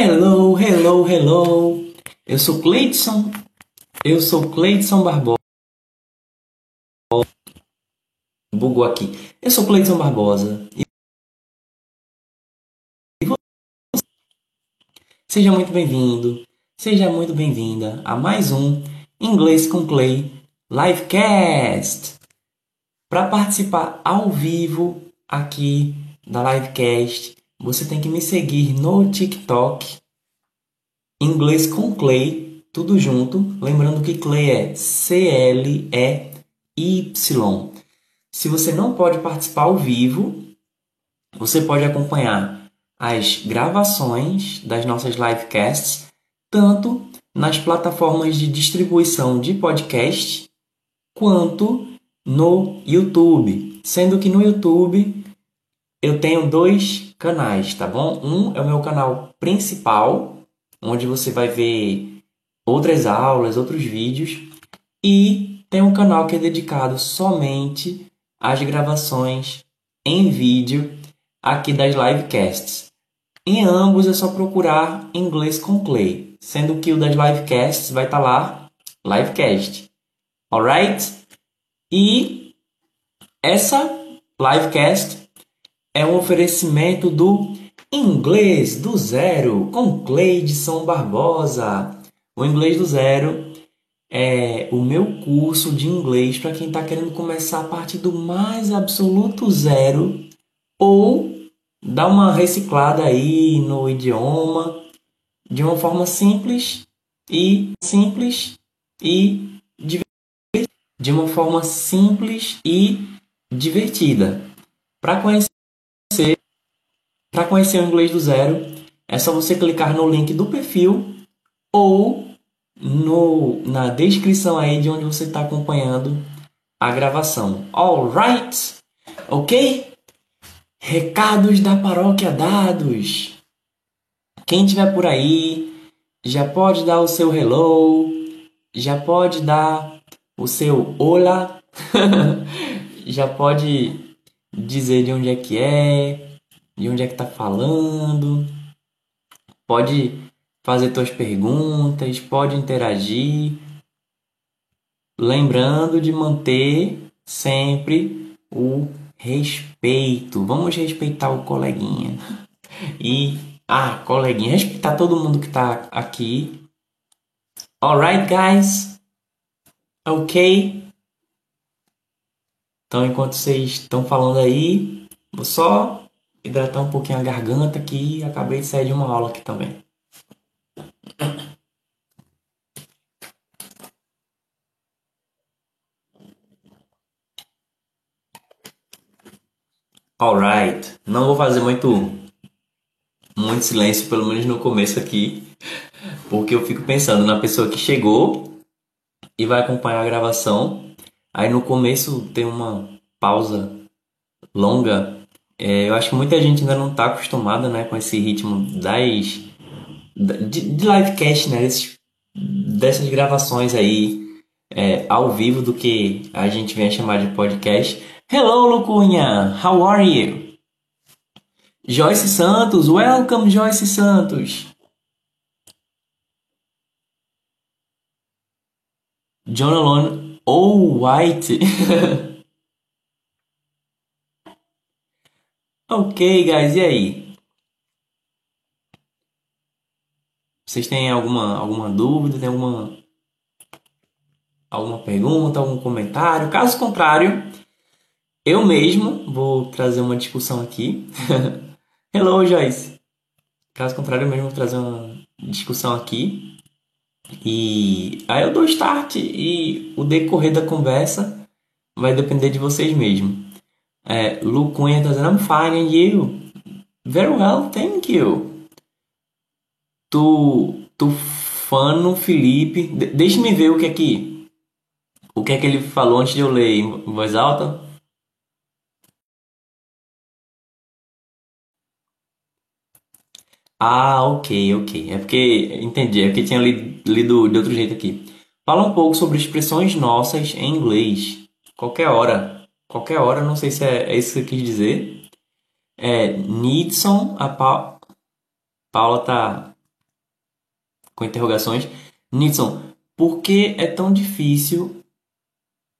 Hello, hello, hello. Eu sou Cleidson. Eu sou Cleidson Barbosa. Bugou aqui. Eu sou Cleidson Barbosa. E Seja muito bem-vindo, seja muito bem-vinda a mais um Inglês com Clay Livecast. Para participar ao vivo aqui da Livecast, você tem que me seguir no TikTok, Inglês com Clay, tudo junto. Lembrando que Clay é C-L-E-Y. Se você não pode participar ao vivo, você pode acompanhar as gravações das nossas livecasts, tanto nas plataformas de distribuição de podcast, quanto no YouTube. Sendo que no YouTube eu tenho dois canais, tá bom? Um é o meu canal principal, onde você vai ver outras aulas, outros vídeos, e tem um canal que é dedicado somente às gravações em vídeo aqui das livecasts. Em ambos é só procurar inglês com Clay, sendo que o das livecasts vai estar tá lá, livecast. Alright? E essa livecast é um oferecimento do Inglês do Zero com Cleidson Barbosa. O Inglês do Zero é o meu curso de inglês para quem está querendo começar a partir do mais absoluto zero ou dar uma reciclada aí no idioma de uma forma simples e simples e de uma forma simples e divertida. Para conhecer para conhecer o inglês do zero, é só você clicar no link do perfil ou no, na descrição aí de onde você está acompanhando a gravação. Alright? Ok? Recados da paróquia dados. Quem tiver por aí já pode dar o seu hello, já pode dar o seu olá, já pode dizer de onde é que é, de onde é que tá falando. Pode fazer suas perguntas, pode interagir. Lembrando de manter sempre o respeito. Vamos respeitar o coleguinha. E, ah, coleguinha, respeitar todo mundo que tá aqui. Alright, guys? Ok? Então, enquanto vocês estão falando aí, vou só hidratar um pouquinho a garganta que acabei de sair de uma aula aqui também. Alright, não vou fazer muito muito silêncio, pelo menos no começo aqui, porque eu fico pensando na pessoa que chegou e vai acompanhar a gravação. Aí no começo tem uma pausa longa é, eu acho que muita gente ainda não está acostumada né, com esse ritmo das de, de livecast, né, desses, dessas gravações aí é, ao vivo do que a gente vem a chamar de podcast. Hello, Lucunha! How are you? Joyce Santos, welcome, Joyce Santos. John Alone, oh, white. Ok, guys, e aí? Vocês têm alguma, alguma dúvida? Tem alguma, alguma pergunta, algum comentário? Caso contrário, eu mesmo vou trazer uma discussão aqui. Hello, Joyce! Caso contrário, eu mesmo vou trazer uma discussão aqui. E aí eu dou start e o decorrer da conversa vai depender de vocês mesmos. É, Cunha tá dizendo, I'm fine, and you? Very well, thank you. Tu, tu fano Felipe, de, deixa-me ver o que é que, o que é que ele falou antes de eu ler em voz alta. Ah, ok, ok. É porque, entendi, é porque tinha lido, lido de outro jeito aqui. Fala um pouco sobre expressões nossas em inglês. Qualquer hora qualquer hora, não sei se é, é isso que eu quis dizer. É, Nidson, a pa Paula tá com interrogações. Nixon, por que é tão difícil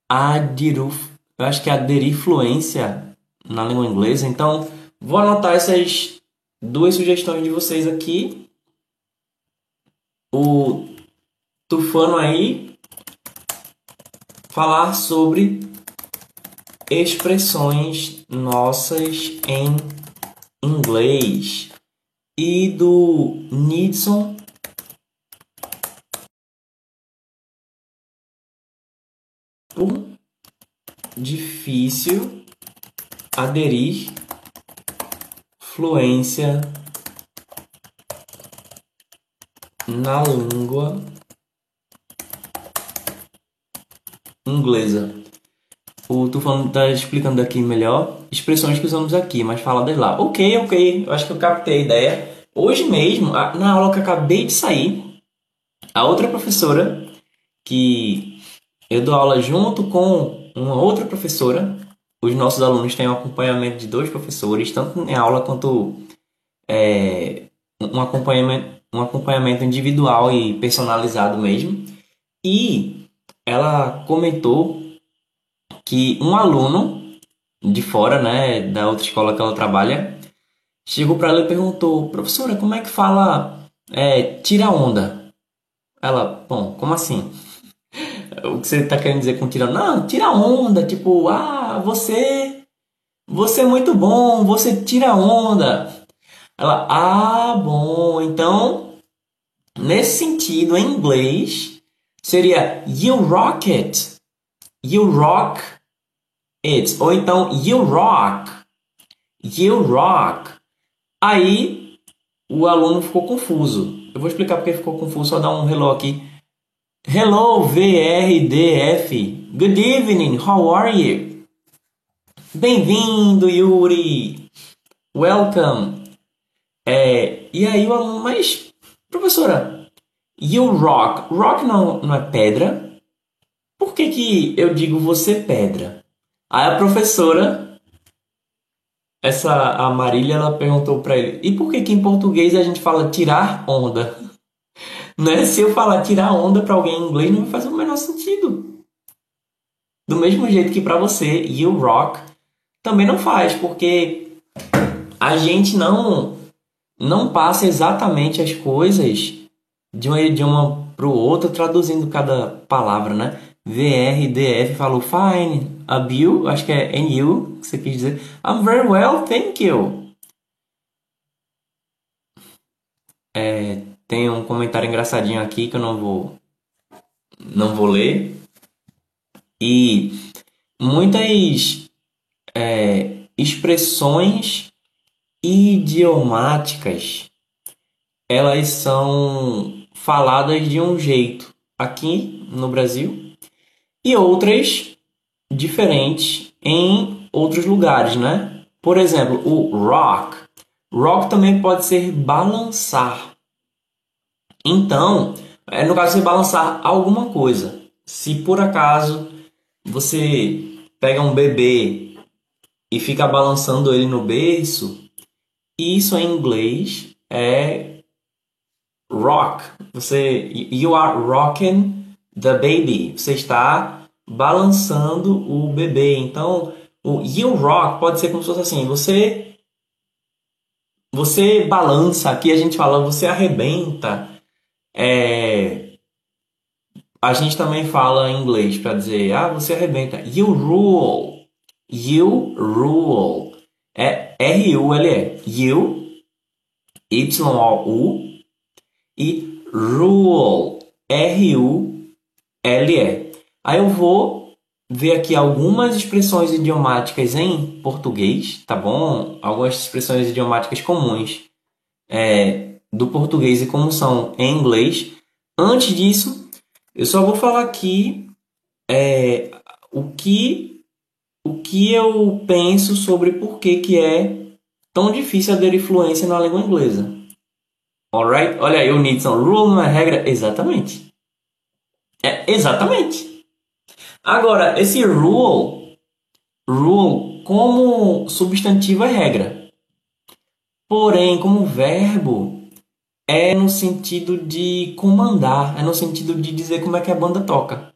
aderir, eu acho que aderir fluência na língua inglesa? Então, vou anotar essas duas sugestões de vocês aqui. O Tufano aí falar sobre expressões nossas em inglês e do Nidson difícil aderir fluência na língua inglesa. O Tufano está explicando aqui melhor expressões que usamos aqui, mas fala das lá. Ok, ok, eu acho que eu captei a ideia. Hoje mesmo, na aula que acabei de sair, a outra professora que eu dou aula junto com uma outra professora, os nossos alunos têm um acompanhamento de dois professores, tanto em aula quanto é, um, acompanhamento, um acompanhamento individual e personalizado mesmo. E ela comentou que um aluno de fora, né, da outra escola que ela trabalha, chegou para ela e perguntou: professora, como é que fala é, tira onda? Ela, bom, como assim? o que você está querendo dizer com tira Não, tira onda, tipo, ah, você, você é muito bom, você tira onda. Ela, ah, bom, então, nesse sentido, em inglês, seria you rock it, you rock it. Ou então, you rock. You rock. Aí o aluno ficou confuso. Eu vou explicar porque ficou confuso, só dar um hello aqui. Hello, VRDF. Good evening, how are you? Bem-vindo, Yuri. Welcome. É, e aí o aluno, mas, professora, you rock. Rock não, não é pedra? Por que, que eu digo você pedra? Aí a professora, essa a Marília, ela perguntou para ele: "E por que que em português a gente fala tirar onda?" Né? Se eu falar tirar onda para alguém em inglês não vai fazer o menor sentido. Do mesmo jeito que para você, you rock também não faz, porque a gente não não passa exatamente as coisas de um idioma para o outro traduzindo cada palavra, né? VRDF falou fine, a Bill, acho que é NU, que você quis dizer. I'm very well, thank you. É, tem um comentário engraçadinho aqui que eu não vou não vou ler. E muitas é, expressões idiomáticas elas são faladas de um jeito aqui no Brasil e outras diferentes em outros lugares, né? Por exemplo, o rock. Rock também pode ser balançar. Então, é no caso de balançar alguma coisa. Se por acaso você pega um bebê e fica balançando ele no berço, isso em inglês é rock. Você you are rocking the baby. Você está balançando o bebê. Então, o you rock pode ser como se fosse assim, você você balança, aqui a gente fala, você arrebenta. É, a gente também fala em inglês para dizer, ah, você arrebenta. You rule. You rule. É R-U-L-E. You, Y-O-U e rule. R-U-L-E. Aí eu vou ver aqui algumas expressões idiomáticas em português, tá bom? Algumas expressões idiomáticas comuns é, do português e como são em inglês. Antes disso, eu só vou falar aqui é, o que o que eu penso sobre por que, que é tão difícil aderir fluência na língua inglesa. Alright? Olha aí, o Nidson. Rule não é regra? Exatamente. É, exatamente. Agora, esse rule, rule como substantivo é regra. Porém, como verbo, é no sentido de comandar, é no sentido de dizer como é que a banda toca.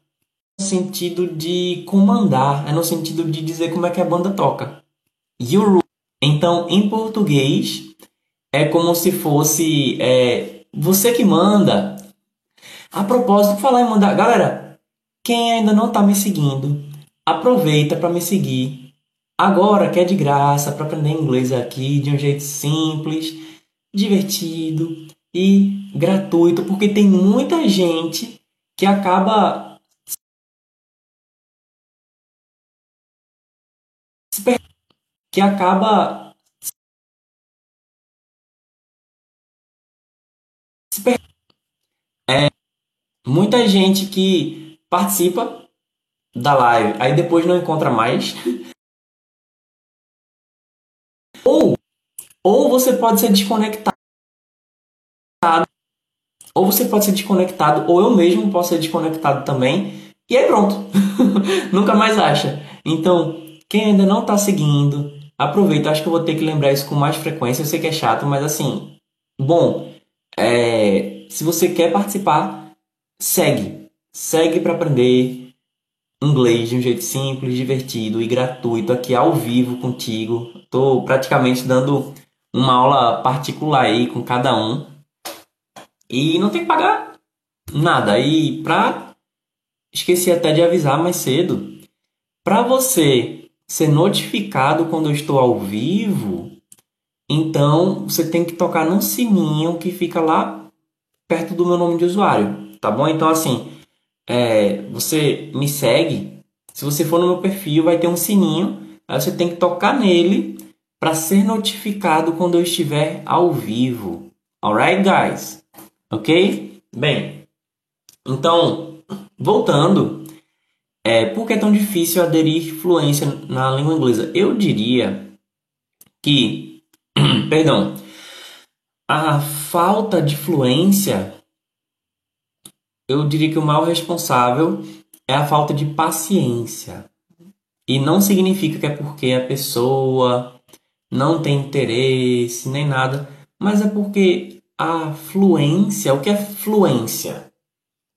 No sentido de comandar, é no sentido de dizer como é que a banda toca. You Então, em português, é como se fosse é, você que manda. A propósito, falar em mandar. Galera, quem ainda não está me seguindo, aproveita para me seguir. Agora que é de graça para aprender inglês aqui de um jeito simples, divertido e gratuito, porque tem muita gente que acaba que acaba é muita gente que participa da live, aí depois não encontra mais. ou ou você pode ser desconectado ou você pode ser desconectado, ou eu mesmo posso ser desconectado também, e aí pronto, nunca mais acha. Então, quem ainda não está seguindo, aproveita. Acho que eu vou ter que lembrar isso com mais frequência. Eu sei que é chato, mas assim, bom, é, se você quer participar, segue, segue para aprender inglês de um jeito simples, divertido e gratuito aqui ao vivo contigo. Estou praticamente dando uma aula particular aí com cada um e não tem que pagar nada. E pra. Esqueci até de avisar mais cedo. Para você ser notificado quando eu estou ao vivo, então você tem que tocar no sininho que fica lá perto do meu nome de usuário, tá bom? Então assim, é, você me segue. Se você for no meu perfil, vai ter um sininho. Aí você tem que tocar nele para ser notificado quando eu estiver ao vivo. Alright, guys? Ok? Bem, então, voltando, é, por que é tão difícil aderir fluência na língua inglesa? Eu diria que, perdão, a falta de fluência, eu diria que o mal responsável é a falta de paciência. E não significa que é porque a pessoa não tem interesse nem nada, mas é porque a fluência. O que é fluência?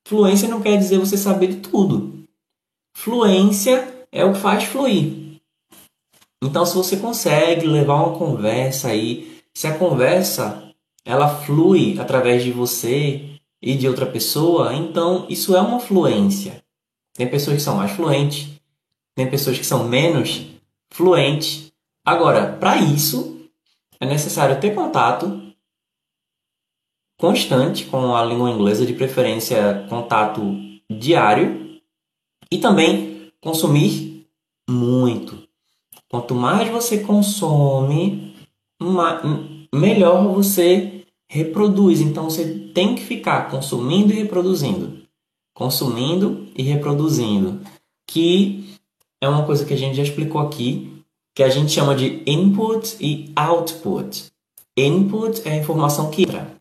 Fluência não quer dizer você saber de tudo. Fluência é o que faz fluir. Então, se você consegue levar uma conversa aí, se a conversa ela flui através de você e de outra pessoa, então isso é uma fluência. Tem pessoas que são mais fluentes, tem pessoas que são menos fluentes. Agora, para isso, é necessário ter contato constante com a língua inglesa, de preferência contato diário, e também consumir muito. Quanto mais você consome, melhor você reproduz. Então você tem que ficar consumindo e reproduzindo. Consumindo e reproduzindo. Que é uma coisa que a gente já explicou aqui, que a gente chama de input e output. Input é a informação que entra.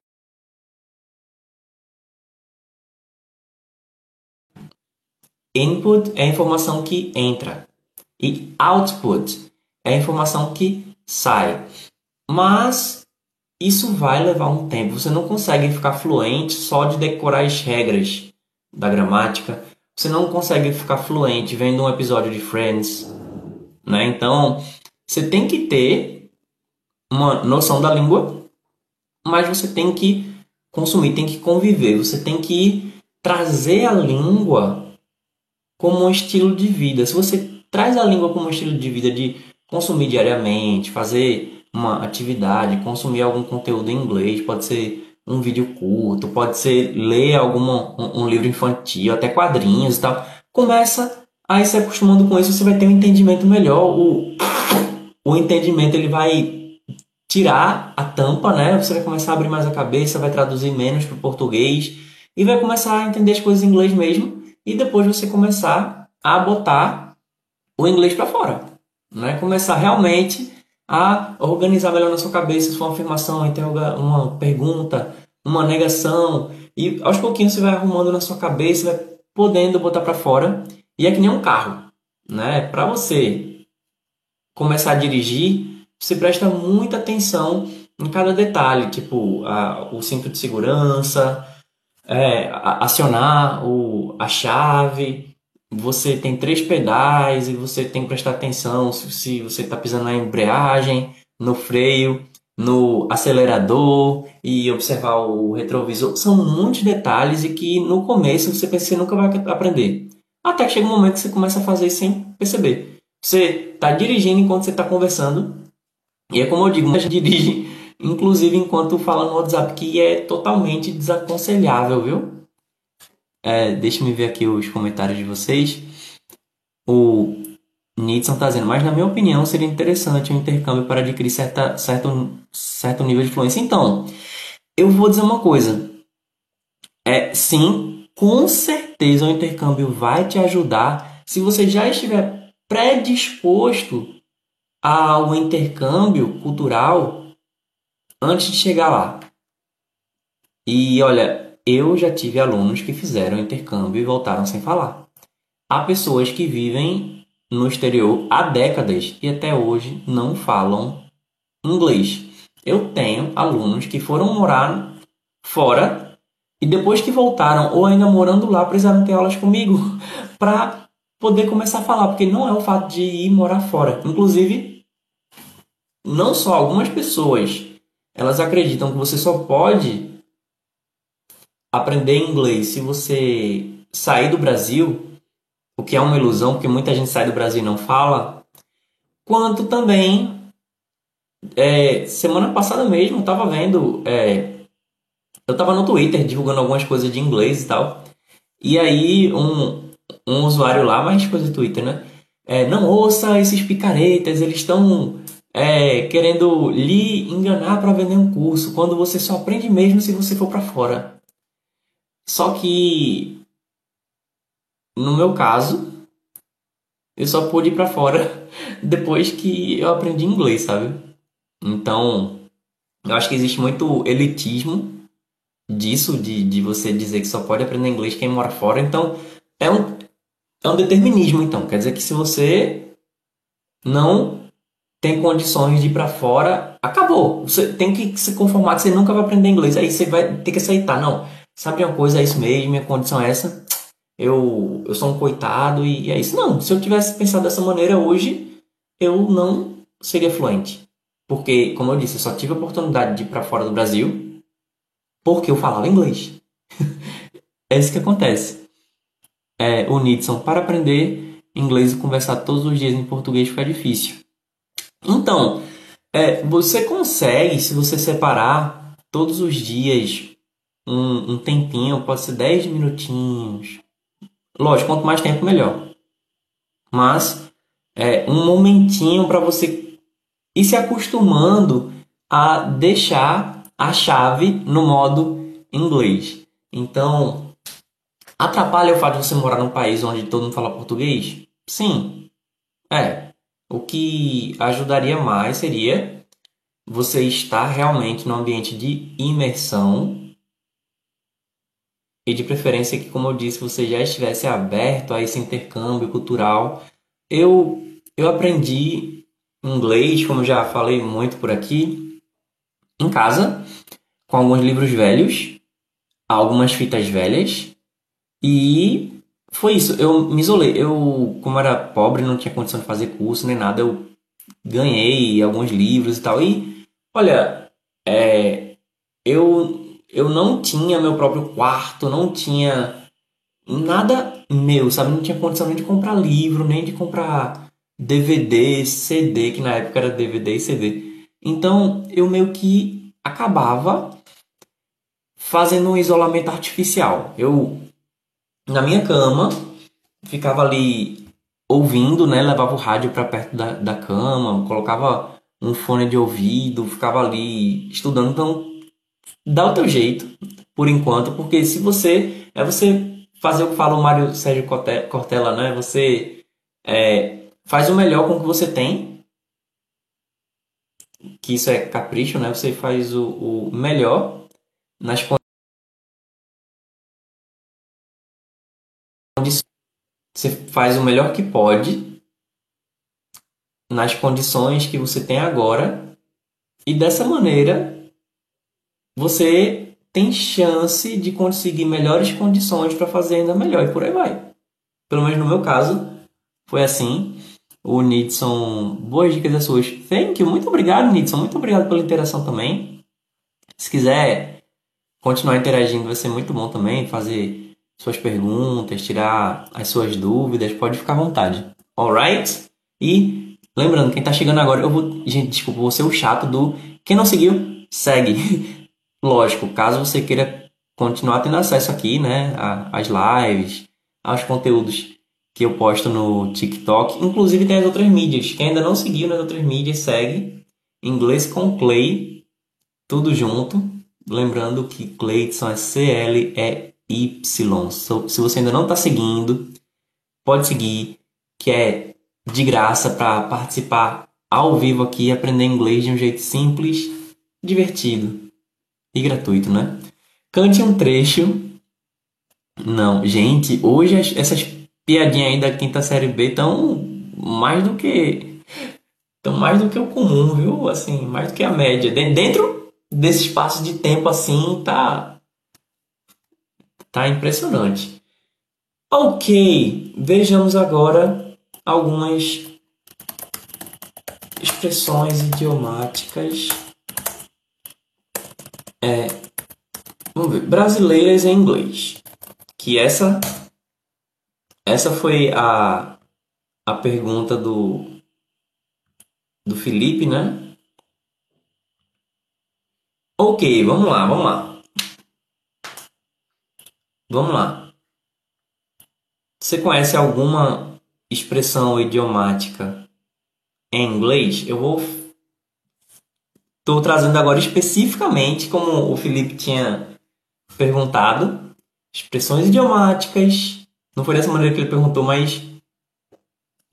Input é a informação que entra e output é a informação que sai. Mas isso vai levar um tempo. Você não consegue ficar fluente só de decorar as regras da gramática. Você não consegue ficar fluente vendo um episódio de Friends, né? Então, você tem que ter uma noção da língua, mas você tem que consumir, tem que conviver, você tem que trazer a língua como um estilo de vida. Se você traz a língua como um estilo de vida de consumir diariamente, fazer uma atividade, consumir algum conteúdo em inglês, pode ser um vídeo curto, pode ser ler alguma, um, um livro infantil, até quadrinhos e tal. Começa a ir se acostumando com isso, você vai ter um entendimento melhor. O, o entendimento ele vai tirar a tampa, né? Você vai começar a abrir mais a cabeça, vai traduzir menos para o português e vai começar a entender as coisas em inglês mesmo e depois você começar a botar o inglês para fora. Né? Começar realmente a organizar melhor na sua cabeça se for uma afirmação, uma pergunta, uma negação. E aos pouquinhos você vai arrumando na sua cabeça, vai podendo botar para fora. E é que nem um carro. Né? Para você começar a dirigir, você presta muita atenção em cada detalhe, tipo a, o cinto de segurança, é, acionar o, a chave, você tem três pedais e você tem que prestar atenção se, se você está pisando na embreagem, no freio, no acelerador e observar o retrovisor. São muitos detalhes e que no começo você pensa que você nunca vai aprender. Até que chega um momento que você começa a fazer sem perceber. Você está dirigindo enquanto você está conversando. E é como eu digo, você dirige inclusive enquanto fala no WhatsApp, que é totalmente desaconselhável, viu? É, deixa me ver aqui os comentários de vocês. O Nidson está dizendo, mas na minha opinião seria interessante um intercâmbio para adquirir certa, certo, certo nível de fluência. Então, eu vou dizer uma coisa. É, sim, com certeza o intercâmbio vai te ajudar se você já estiver predisposto ao intercâmbio cultural antes de chegar lá. E olha, eu já tive alunos que fizeram intercâmbio e voltaram sem falar. Há pessoas que vivem no exterior há décadas e até hoje não falam inglês. Eu tenho alunos que foram morar fora e depois que voltaram ou ainda morando lá precisaram ter aulas comigo para poder começar a falar, porque não é o fato de ir morar fora. Inclusive, não só algumas pessoas, elas acreditam que você só pode aprender inglês se você sair do Brasil o que é uma ilusão, porque muita gente sai do Brasil e não fala, quanto também é, semana passada mesmo estava vendo, é, eu estava no Twitter divulgando algumas coisas de inglês e tal, e aí um, um usuário lá, mais coisa do Twitter, né? É, não ouça esses picaretas, eles estão é, querendo lhe enganar para vender um curso, quando você só aprende mesmo se você for para fora. Só que no meu caso, eu só pude ir para fora depois que eu aprendi inglês, sabe? Então, eu acho que existe muito elitismo disso, de, de você dizer que só pode aprender inglês quem mora fora. Então, é um, é um determinismo, então. Quer dizer que se você não tem condições de ir para fora, acabou. Você tem que se conformar que você nunca vai aprender inglês. Aí você vai ter que aceitar. Não, sabe uma coisa? É isso mesmo, minha condição é essa eu, eu sou um coitado e é isso. Não, se eu tivesse pensado dessa maneira hoje, eu não seria fluente. Porque, como eu disse, eu só tive a oportunidade de ir para fora do Brasil porque eu falava inglês. é isso que acontece. É, o Nidson, para aprender inglês e conversar todos os dias em português fica difícil. Então, é, você consegue, se você separar todos os dias um, um tempinho, pode ser 10 minutinhos, Lógico, quanto mais tempo, melhor. Mas é um momentinho para você ir se acostumando a deixar a chave no modo inglês. Então, atrapalha o fato de você morar num país onde todo mundo fala português? Sim. É. O que ajudaria mais seria você estar realmente no ambiente de imersão e de preferência que, como eu disse, você já estivesse aberto a esse intercâmbio cultural. Eu, eu aprendi inglês, como já falei muito por aqui, em casa, com alguns livros velhos, algumas fitas velhas, e foi isso. Eu me isolei. Eu, como era pobre, não tinha condição de fazer curso nem nada, eu ganhei alguns livros e tal. E, olha, é, eu eu não tinha meu próprio quarto, não tinha nada meu, sabe? Não tinha condição nem de comprar livro, nem de comprar DVD, CD, que na época era DVD e CD. Então eu meio que acabava fazendo um isolamento artificial. Eu, na minha cama, ficava ali ouvindo, né? Levava o rádio para perto da, da cama, colocava um fone de ouvido, ficava ali estudando. Então dá o teu jeito, por enquanto, porque se você. É você fazer o que fala o Mário Sérgio Cortella, né? Você é, faz o melhor com o que você tem. Que isso é capricho, né? Você faz o, o melhor nas condições. Você faz o melhor que pode nas condições que você tem agora. E dessa maneira você tem chance de conseguir melhores condições para fazer ainda melhor e por aí vai. Pelo menos no meu caso, foi assim. O Nidson, boas dicas das suas. Thank you, muito obrigado, Nidson. Muito obrigado pela interação também. Se quiser continuar interagindo, vai ser muito bom também. Fazer suas perguntas, tirar as suas dúvidas, pode ficar à vontade. Alright? E lembrando, quem tá chegando agora, eu vou. Gente, desculpa, vou ser o chato do. Quem não seguiu, segue. Lógico, caso você queira continuar tendo acesso aqui, né? Às lives, aos conteúdos que eu posto no TikTok. Inclusive tem as outras mídias. Quem ainda não seguiu nas outras mídias, segue. Inglês com Clay. Tudo junto. Lembrando que Clayton é C-L-E-Y. Se você ainda não está seguindo, pode seguir, que é de graça para participar ao vivo aqui e aprender inglês de um jeito simples, divertido e gratuito, né? Cante um trecho. Não, gente, hoje essas piadinha aí da quinta série B tão mais do que tão mais do que o comum, viu? Assim, mais do que a média. Dentro desse espaço de tempo assim, tá tá impressionante. OK, vejamos agora algumas expressões idiomáticas é, vamos ver, brasileiras em inglês. Que essa essa foi a, a pergunta do, do Felipe, né? Ok, vamos lá, vamos lá. Vamos lá. Você conhece alguma expressão idiomática em inglês? Eu vou. Estou trazendo agora especificamente, como o Felipe tinha perguntado, expressões idiomáticas não foi dessa maneira que ele perguntou, mas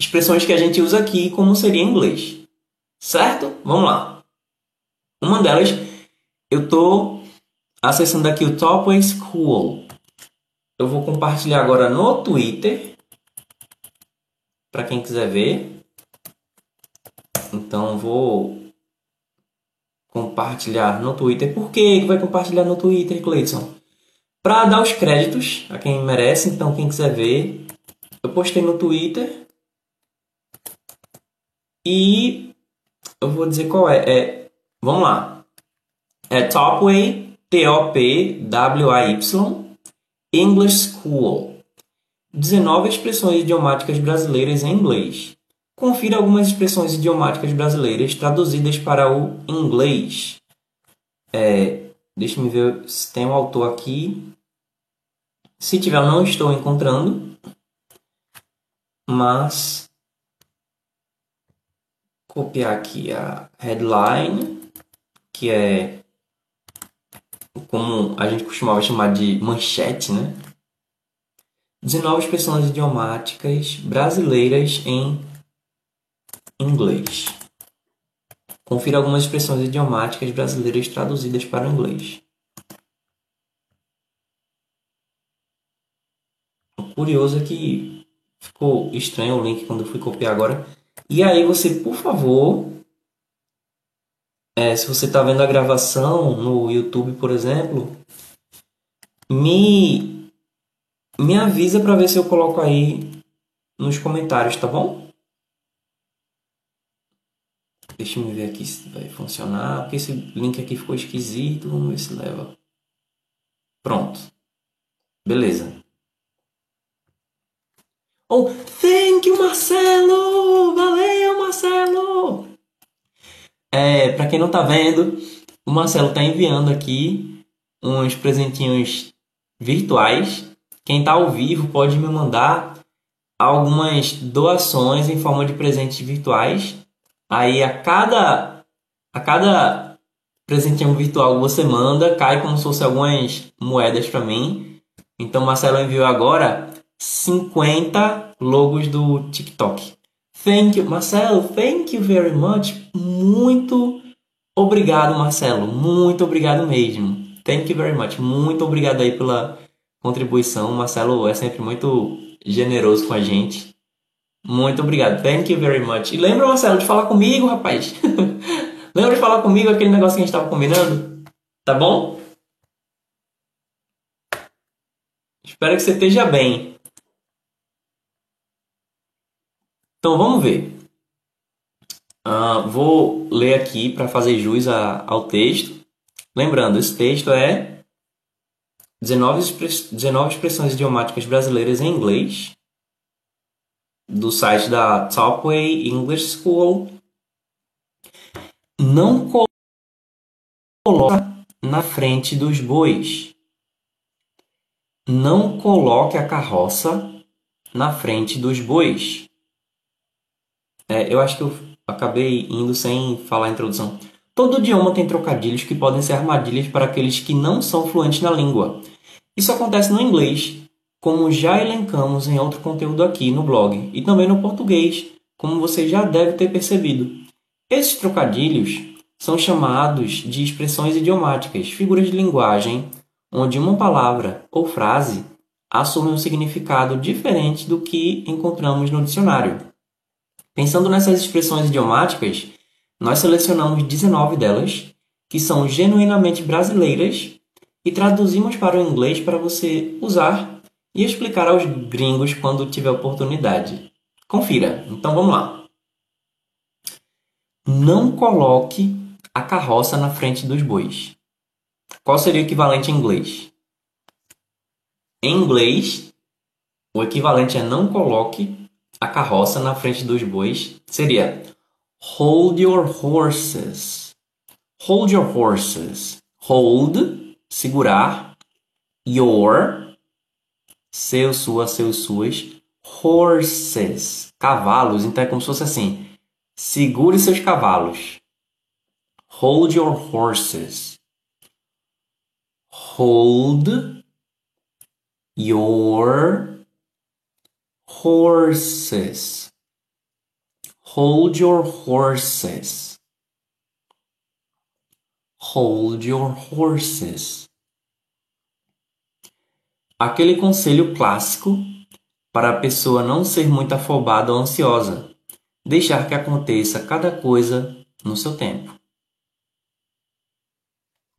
expressões que a gente usa aqui como seria em inglês. Certo? Vamos lá. Uma delas, eu estou acessando aqui o Topway School. Eu vou compartilhar agora no Twitter para quem quiser ver. Então vou compartilhar no Twitter. Por que vai compartilhar no Twitter, Cleiton? Para dar os créditos a quem merece, então quem quiser ver, eu postei no Twitter e eu vou dizer qual é. é vamos lá. É Topway, T-O-P-W-A-Y, English School. 19 expressões idiomáticas brasileiras em inglês. Confira algumas expressões idiomáticas brasileiras traduzidas para o inglês. É, deixa eu ver se tem um autor aqui. Se tiver, não estou encontrando. Mas copiar aqui a headline, que é como a gente costumava chamar de manchete, né? 19 expressões idiomáticas brasileiras em inglês. Confira algumas expressões idiomáticas brasileiras traduzidas para o inglês. curioso é que ficou estranho o link quando eu fui copiar agora. E aí você, por favor, é, se você está vendo a gravação no YouTube, por exemplo, me me avisa para ver se eu coloco aí nos comentários, tá bom? Deixa eu ver aqui se vai funcionar, porque esse link aqui ficou esquisito. Vamos ver se leva. Pronto. Beleza. Ou thank you, Marcelo! Valeu, Marcelo! É, para quem não tá vendo, o Marcelo tá enviando aqui uns presentinhos virtuais. Quem tá ao vivo pode me mandar algumas doações em forma de presentes virtuais. Aí a cada a cada presentinho virtual que você manda, cai como se fosse algumas moedas para mim. Então Marcelo enviou agora 50 logos do TikTok. Thank you, Marcelo. Thank you very much. Muito obrigado, Marcelo. Muito obrigado mesmo. Thank you very much. Muito obrigado aí pela contribuição. O Marcelo é sempre muito generoso com a gente. Muito obrigado. Thank you very much. E lembra, Marcelo, de falar comigo, rapaz. lembra de falar comigo aquele negócio que a gente estava combinando? Tá bom? Espero que você esteja bem. Então vamos ver. Uh, vou ler aqui para fazer jus a, ao texto. Lembrando, esse texto é 19, 19 expressões idiomáticas brasileiras em inglês do site da Topway English School. Não coloca na frente dos bois. Não coloque a carroça na frente dos bois. É, eu acho que eu acabei indo sem falar a introdução. Todo idioma tem trocadilhos que podem ser armadilhas para aqueles que não são fluentes na língua. Isso acontece no inglês, como já elencamos em outro conteúdo aqui no blog, e também no português, como você já deve ter percebido. Esses trocadilhos são chamados de expressões idiomáticas, figuras de linguagem, onde uma palavra ou frase assume um significado diferente do que encontramos no dicionário. Pensando nessas expressões idiomáticas, nós selecionamos 19 delas, que são genuinamente brasileiras, e traduzimos para o inglês para você usar e explicar aos gringos quando tiver oportunidade. Confira. Então vamos lá. Não coloque a carroça na frente dos bois. Qual seria o equivalente em inglês? Em inglês, o equivalente é não coloque a carroça na frente dos bois. Seria hold your horses. Hold your horses. Hold, segurar. Your, seu, sua, seus, suas. Horses, cavalos. Então é como se fosse assim. Segure seus cavalos. Hold your horses. Hold your horses. Hold your horses. Hold your horses. Aquele conselho clássico para a pessoa não ser muito afobada ou ansiosa, deixar que aconteça cada coisa no seu tempo.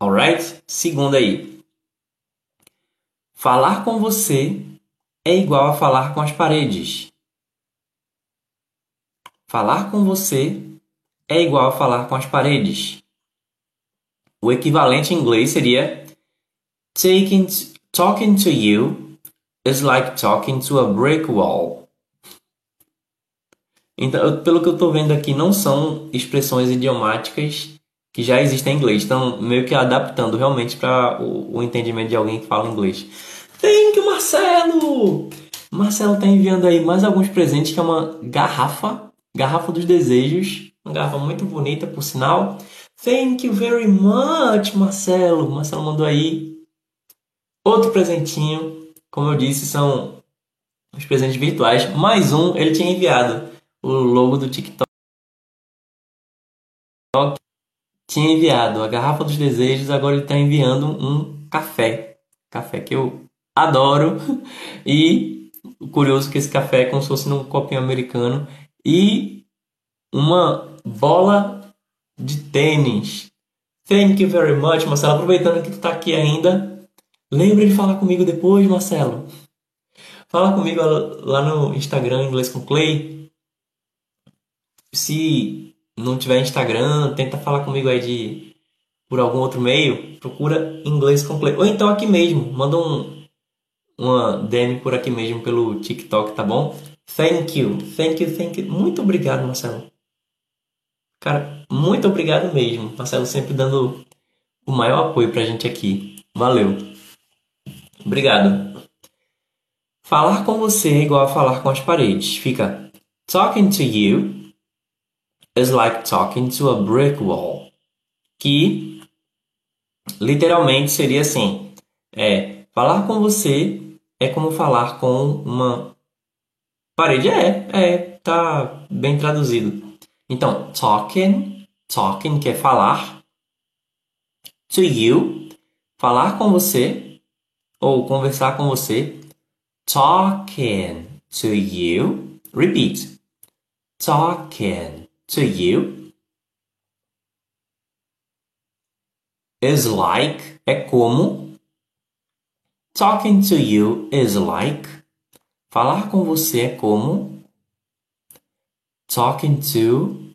Alright? Segunda aí. Falar com você é igual a falar com as paredes. Falar com você é igual a falar com as paredes. O equivalente em inglês seria Taking, talking to you is like talking to a brick wall. Então, pelo que eu estou vendo aqui, não são expressões idiomáticas que já existem em inglês. Então, meio que adaptando realmente para o, o, entendimento de alguém que fala inglês. Thank you, Marcelo! Marcelo está enviando aí mais alguns presentes, que é uma garrafa, garrafa dos desejos. Uma garrafa muito bonita, por sinal. Thank you very much, Marcelo. Marcelo mandou aí outro presentinho. Como eu disse, são os presentes virtuais. Mais um, ele tinha enviado o logo do TikTok tinha enviado a garrafa dos desejos, agora ele está enviando um café. Café que eu adoro. E curioso que esse café é como se fosse num copinho americano. E uma bola de tênis. Thank you very much, Marcelo. Aproveitando que tu está aqui ainda, lembre de falar comigo depois, Marcelo. Fala comigo lá no Instagram, Inglês com Clay. Se não tiver Instagram, tenta falar comigo aí de por algum outro meio, procura inglês completo. Ou então aqui mesmo, manda um uma DM por aqui mesmo pelo TikTok, tá bom? Thank you, thank you, thank you. Muito obrigado, Marcelo. Cara, muito obrigado mesmo. Marcelo sempre dando o maior apoio pra gente aqui. Valeu. Obrigado. Falar com você é igual a falar com as paredes. Fica talking to you is like talking to a brick wall. Que literalmente seria assim: é falar com você é como falar com uma parede. É, é, tá bem traduzido. Então, talking, talking que é falar. To you, falar com você ou conversar com você. Talking to you. Repeat. Talking to you is like é como. Talking to you is like. Falar com você é como. Talking to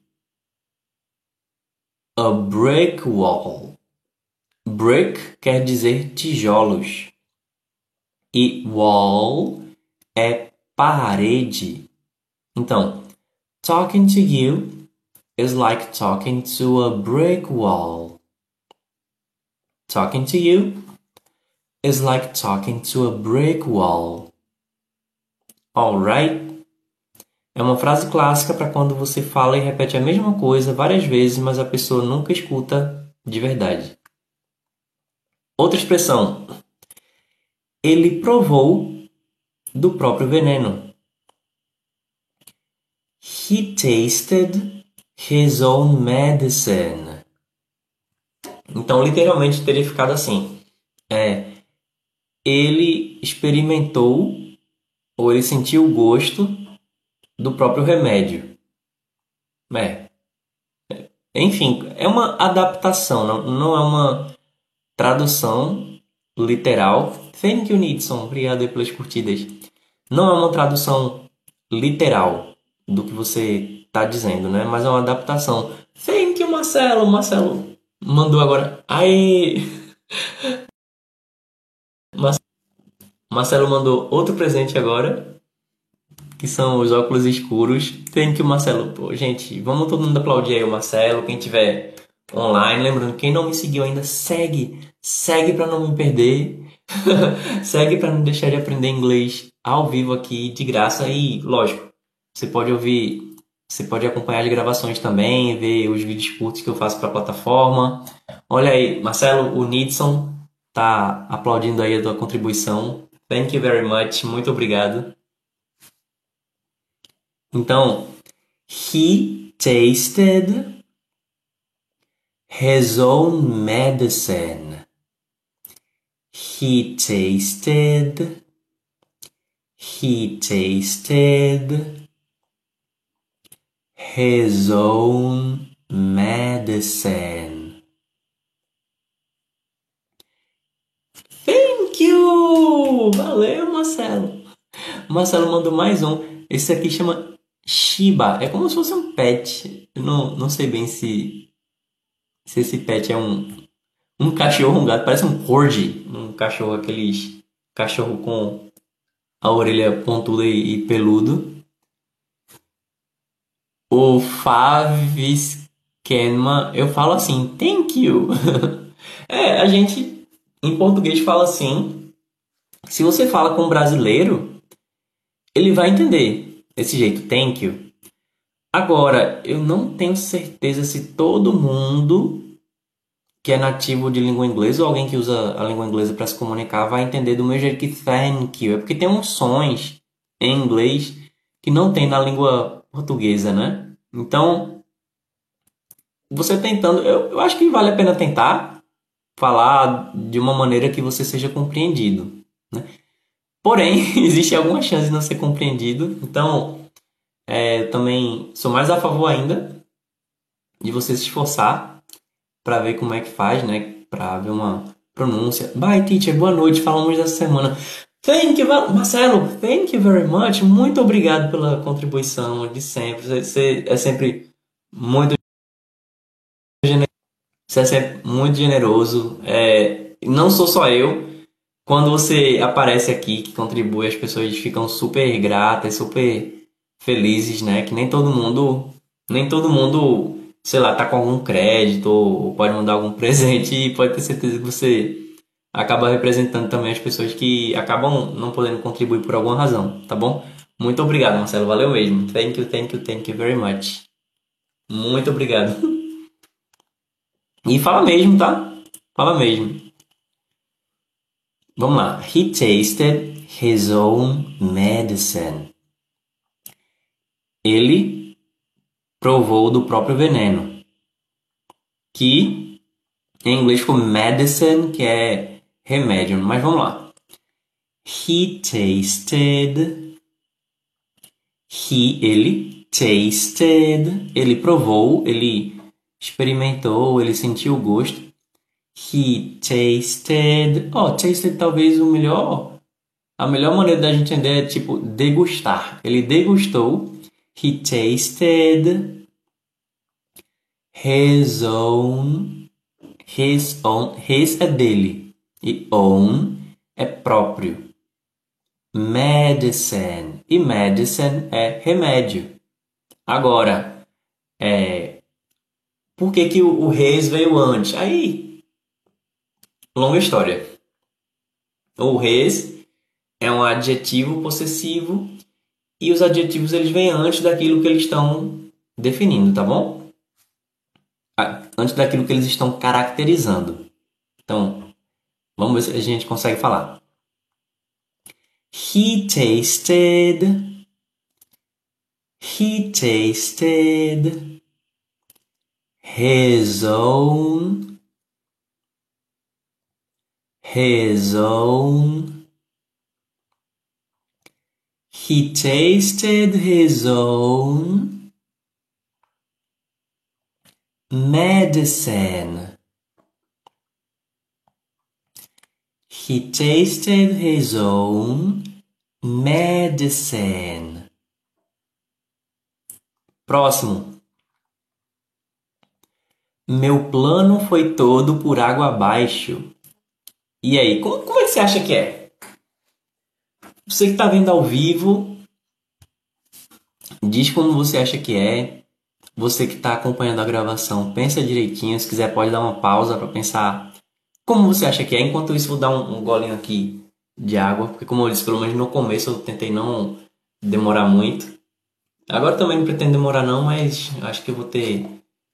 a brick wall. Brick quer dizer tijolos. E wall é parede. Então, talking to you is like talking to a brick wall. Talking to you is like talking to a brick wall. Alright? É uma frase clássica para quando você fala e repete a mesma coisa várias vezes, mas a pessoa nunca escuta de verdade. Outra expressão. Ele provou do próprio veneno. He tasted his own medicine. Então, literalmente teria ficado assim: é, ele experimentou ou ele sentiu o gosto do próprio remédio. É. Enfim, é uma adaptação, não, não é uma tradução literal. Thank you, Nidson. Obrigado pelas curtidas. Não é uma tradução literal do que você está dizendo, né? Mas é uma adaptação. Thank you, Marcelo. Marcelo mandou agora. Aí. Marcelo mandou outro presente agora. Que são os óculos escuros. Thank you, Marcelo. Pô, gente, vamos todo mundo aplaudir aí o Marcelo. Quem tiver online. Lembrando, quem não me seguiu ainda, segue. Segue para não me perder. segue para não deixar de aprender inglês ao vivo aqui, de graça. E, lógico, você pode ouvir, você pode acompanhar as gravações também, ver os vídeos curtos que eu faço para a plataforma. Olha aí, Marcelo, o Nidson tá aplaudindo aí a tua contribuição. Thank you very much. Muito obrigado. Então, he tasted his own medicine. He tasted, he tasted his own medicine. Thank you! Valeu, Marcelo. Marcelo mandou mais um. Esse aqui chama Shiba. É como se fosse um pet. Eu não, não sei bem se se esse pet é um, um cachorro, um gato, parece um corgi, um cachorro, aqueles cachorro com a orelha pontuda e, peludo. O Favis Kenma, eu falo assim, thank you. é, a gente em português fala assim. Se você fala com um brasileiro, ele vai entender esse jeito, thank you. Agora, eu não tenho certeza se todo mundo que é nativo de língua inglesa ou alguém que usa a língua inglesa para se comunicar vai entender do mesmo jeito que thank you. É porque tem uns sons em inglês que não tem na língua portuguesa, né? Então, você tentando, eu, eu acho que vale a pena tentar falar de uma maneira que você seja compreendido, né? Porém, existe alguma chance de não ser compreendido. Então, é, também sou mais a favor ainda de você se esforçar para ver como é que faz, né? Para ver uma pronúncia. Bye, teacher. Boa noite. Falamos dessa semana. Thank you, Marcelo. Thank you very much. Muito obrigado pela contribuição de sempre. Você é sempre muito. Você é sempre muito generoso. É, não sou só eu. Quando você aparece aqui, que contribui, as pessoas ficam super gratas, super felizes, né? Que nem todo mundo, nem todo mundo, sei lá, tá com algum crédito ou pode mandar algum presente e pode ter certeza que você acaba representando também as pessoas que acabam não podendo contribuir por alguma razão, tá bom? Muito obrigado, Marcelo, valeu mesmo. Thank you, thank you, thank you very much. Muito obrigado. E fala mesmo, tá? Fala mesmo. Vamos lá. He tasted his own medicine ele provou do próprio veneno, que em inglês ficou medicine, que é remédio. Mas vamos lá. He tasted. He, ele, tasted. Ele provou, ele experimentou, ele sentiu o gosto. He tasted. Oh, tasted talvez o melhor. A melhor maneira da gente entender é tipo degustar. Ele degustou. He tasted his own. His own. His é dele. E own é próprio. Medicine. E medicine é remédio. Agora, é, por que, que o, o Reis veio antes? Aí, longa história. O Reis é um adjetivo possessivo e os adjetivos eles vêm antes daquilo que eles estão definindo, tá bom? Antes daquilo que eles estão caracterizando. Então, vamos ver se a gente consegue falar. He tasted. He tasted his own. His own. He tasted his own medicine. He tasted his own medicine. Próximo. Meu plano foi todo por água abaixo. E aí, como, como é que você acha que é? Você que está vendo ao vivo, diz como você acha que é. Você que está acompanhando a gravação, pensa direitinho. Se quiser, pode dar uma pausa para pensar como você acha que é? Enquanto isso, vou dar um, um golinho aqui de água, porque como eu disse, pelo menos no começo eu tentei não demorar muito. Agora também não pretendo demorar não, mas acho que eu vou ter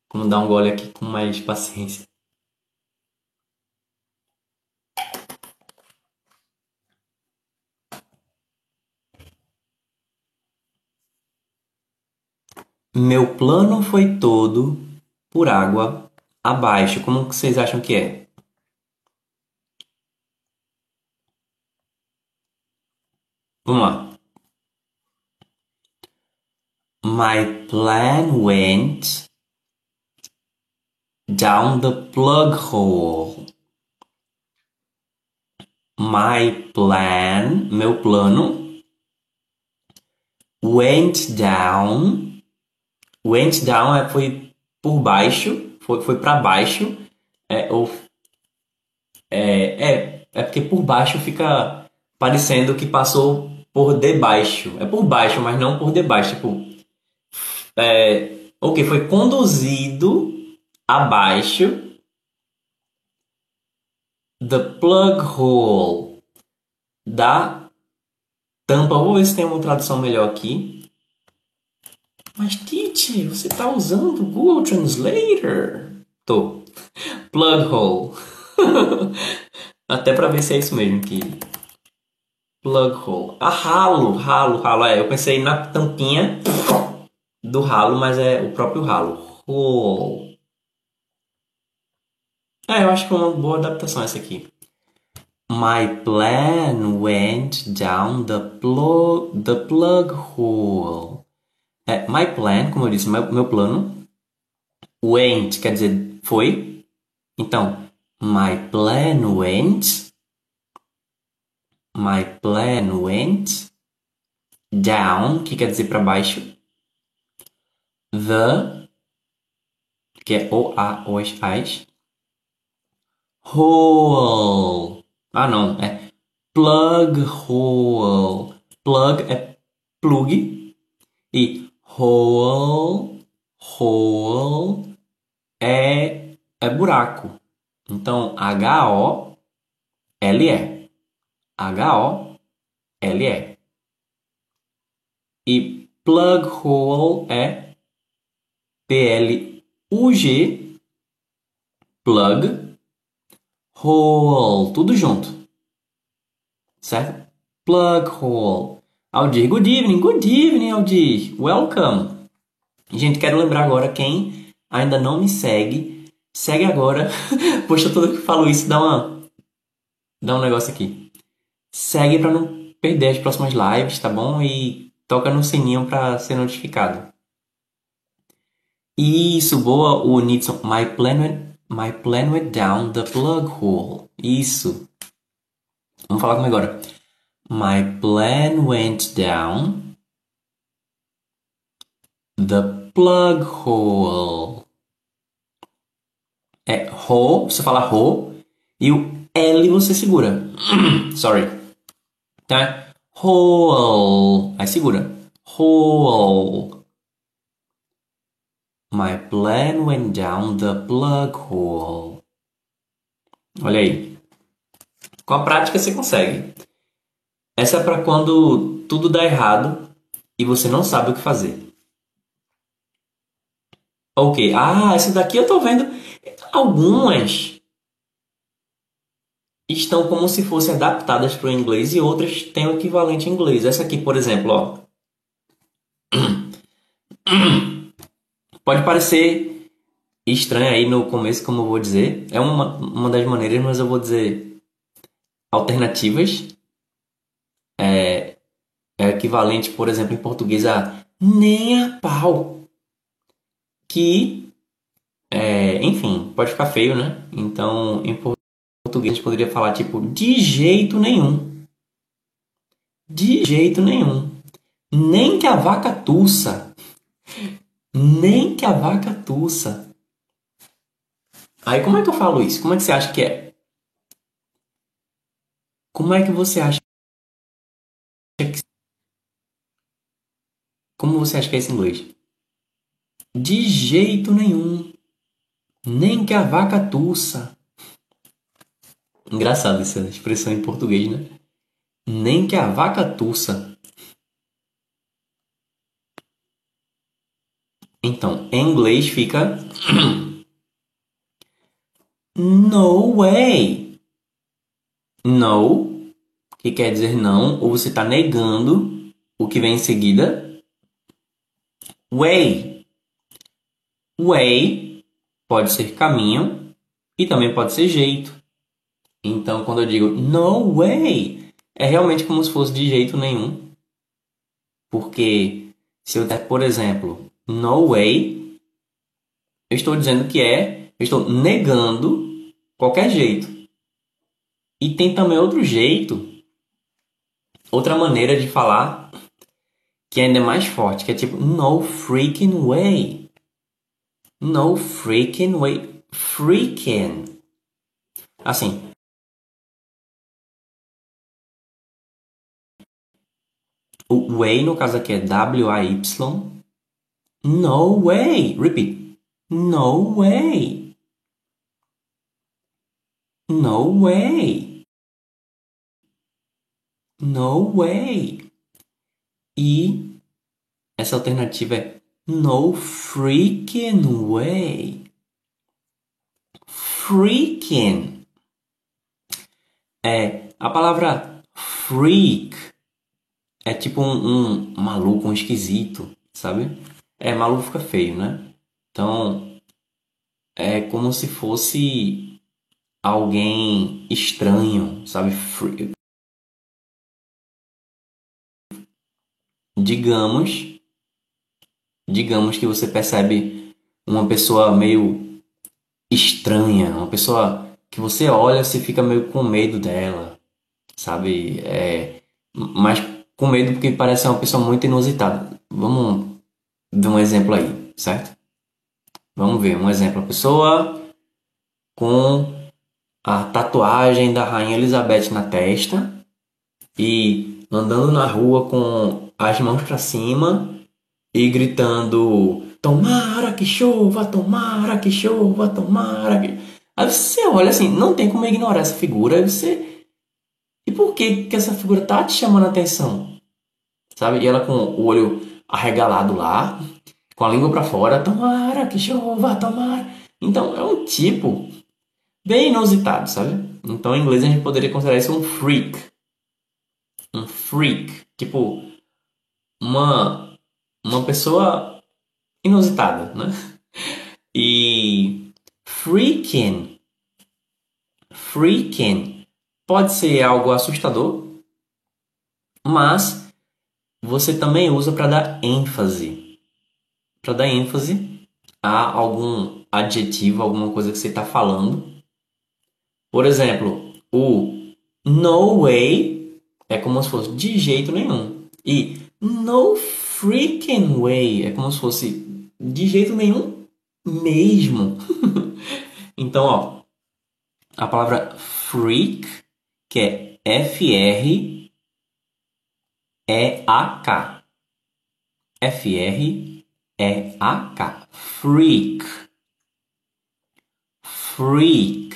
como dar um gole aqui com mais paciência. Meu plano foi todo por água abaixo. Como vocês acham que é? Vamos lá. My plan went down the plug hole. My plan, meu plano, went down. Went down é foi por baixo, foi, foi para baixo. É, ou, é, é, é porque por baixo fica parecendo que passou por debaixo. É por baixo, mas não por debaixo. Tipo, é, o que foi conduzido abaixo the plug hole da tampa. Vou ver se tem uma tradução melhor aqui. Mas, Titi, você está usando o Google Translator? Tô. Plug hole. Até para ver se é isso mesmo que Plug hole. Ah, ralo, ralo, ralo. É, eu pensei na tampinha do ralo, mas é o próprio ralo. Hole. É, eu acho que é uma boa adaptação essa aqui. My plan went down the plug, the plug hole. É, my plan, como eu disse, meu, meu plano. Went quer dizer foi. Então, my plan went My plan went down, que quer dizer para baixo. The, que é o, a, os, as. Hole. Ah, não, é plug hole. Plug é plug e hole, hole é, é buraco. Então, H-O-L-E. H-O-L-E. E plug hole é P-L-U-G, plug, hole, tudo junto. Certo? Plug hole. Aldir, good evening, good evening, Aldir. Welcome. Gente, quero lembrar agora quem ainda não me segue, segue agora. Poxa, toda que falo isso dá uma dá um negócio aqui. Segue para não perder as próximas lives, tá bom? E toca no sininho para ser notificado. Isso, boa, o Nidson. My plan My plan went down the plug hole. Isso. Vamos falar comigo agora. My plan went down the plug hole. É hole, você fala hole, e o L você segura. Sorry. Tá? Hole. Aí segura. Hole. My plan went down the plug hole. Olha aí. Com a prática você consegue. Essa é para quando tudo dá errado e você não sabe o que fazer. Ok. Ah, essa daqui eu tô vendo. Algumas estão como se fossem adaptadas para o inglês e outras têm o equivalente em inglês. Essa aqui, por exemplo, ó. Pode parecer estranho aí no começo, como eu vou dizer. É uma, uma das maneiras, mas eu vou dizer alternativas. É, é equivalente, por exemplo, em português a nem a pau. Que, é, enfim, pode ficar feio, né? Então, em português a gente poderia falar tipo de jeito nenhum. De jeito nenhum. Nem que a vaca tussa. Nem que a vaca tussa. Aí como é que eu falo isso? Como é que você acha que é? Como é que você acha que... Como você acha que é esse inglês? De jeito nenhum. Nem que a vaca tussa. Engraçado essa expressão em português, né? Nem que a vaca tussa. Então, em inglês fica No way. No, que quer dizer não, ou você está negando o que vem em seguida. Way. Way pode ser caminho e também pode ser jeito. Então, quando eu digo no way, é realmente como se fosse de jeito nenhum. Porque se eu der, por exemplo, no way, eu estou dizendo que é, eu estou negando qualquer jeito. E tem também outro jeito, outra maneira de falar que é ainda mais forte, que é tipo no freaking way. No freaking way. Freaking. Assim. O way, no caso aqui, é W-A-Y. No way. Repeat. No way. No way. No way. E essa alternativa é no freaking way. Freaking. É a palavra freak é tipo um, um maluco, um esquisito, sabe? É, maluco fica feio, né? Então, é como se fosse alguém estranho, sabe? Digamos, digamos que você percebe uma pessoa meio estranha, uma pessoa que você olha e fica meio com medo dela, sabe? É, mas com medo porque parece uma pessoa muito inusitada. Vamos de um exemplo aí, certo? Vamos ver um exemplo. A pessoa com a tatuagem da Rainha Elizabeth na testa e andando na rua com as mãos para cima e gritando: Tomara que chova, tomara que chova, tomara que. Aí você olha assim, não tem como ignorar essa figura. Aí você. E por que, que essa figura tá te chamando a atenção? Sabe? E ela com o olho arregalado lá, com a língua para fora, tomara que chova, tomara. Então é um tipo bem inusitado, sabe? Então em inglês a gente poderia considerar isso um freak. Um freak, tipo uma uma pessoa inusitada, né? E freaking freaking pode ser algo assustador, mas você também usa para dar ênfase. Para dar ênfase a algum adjetivo, alguma coisa que você está falando. Por exemplo, o no way é como se fosse de jeito nenhum. E no freaking way é como se fosse de jeito nenhum mesmo. então, ó, a palavra freak, que é F-R E-A-K. F-R-E-A-K. Freak. Freak.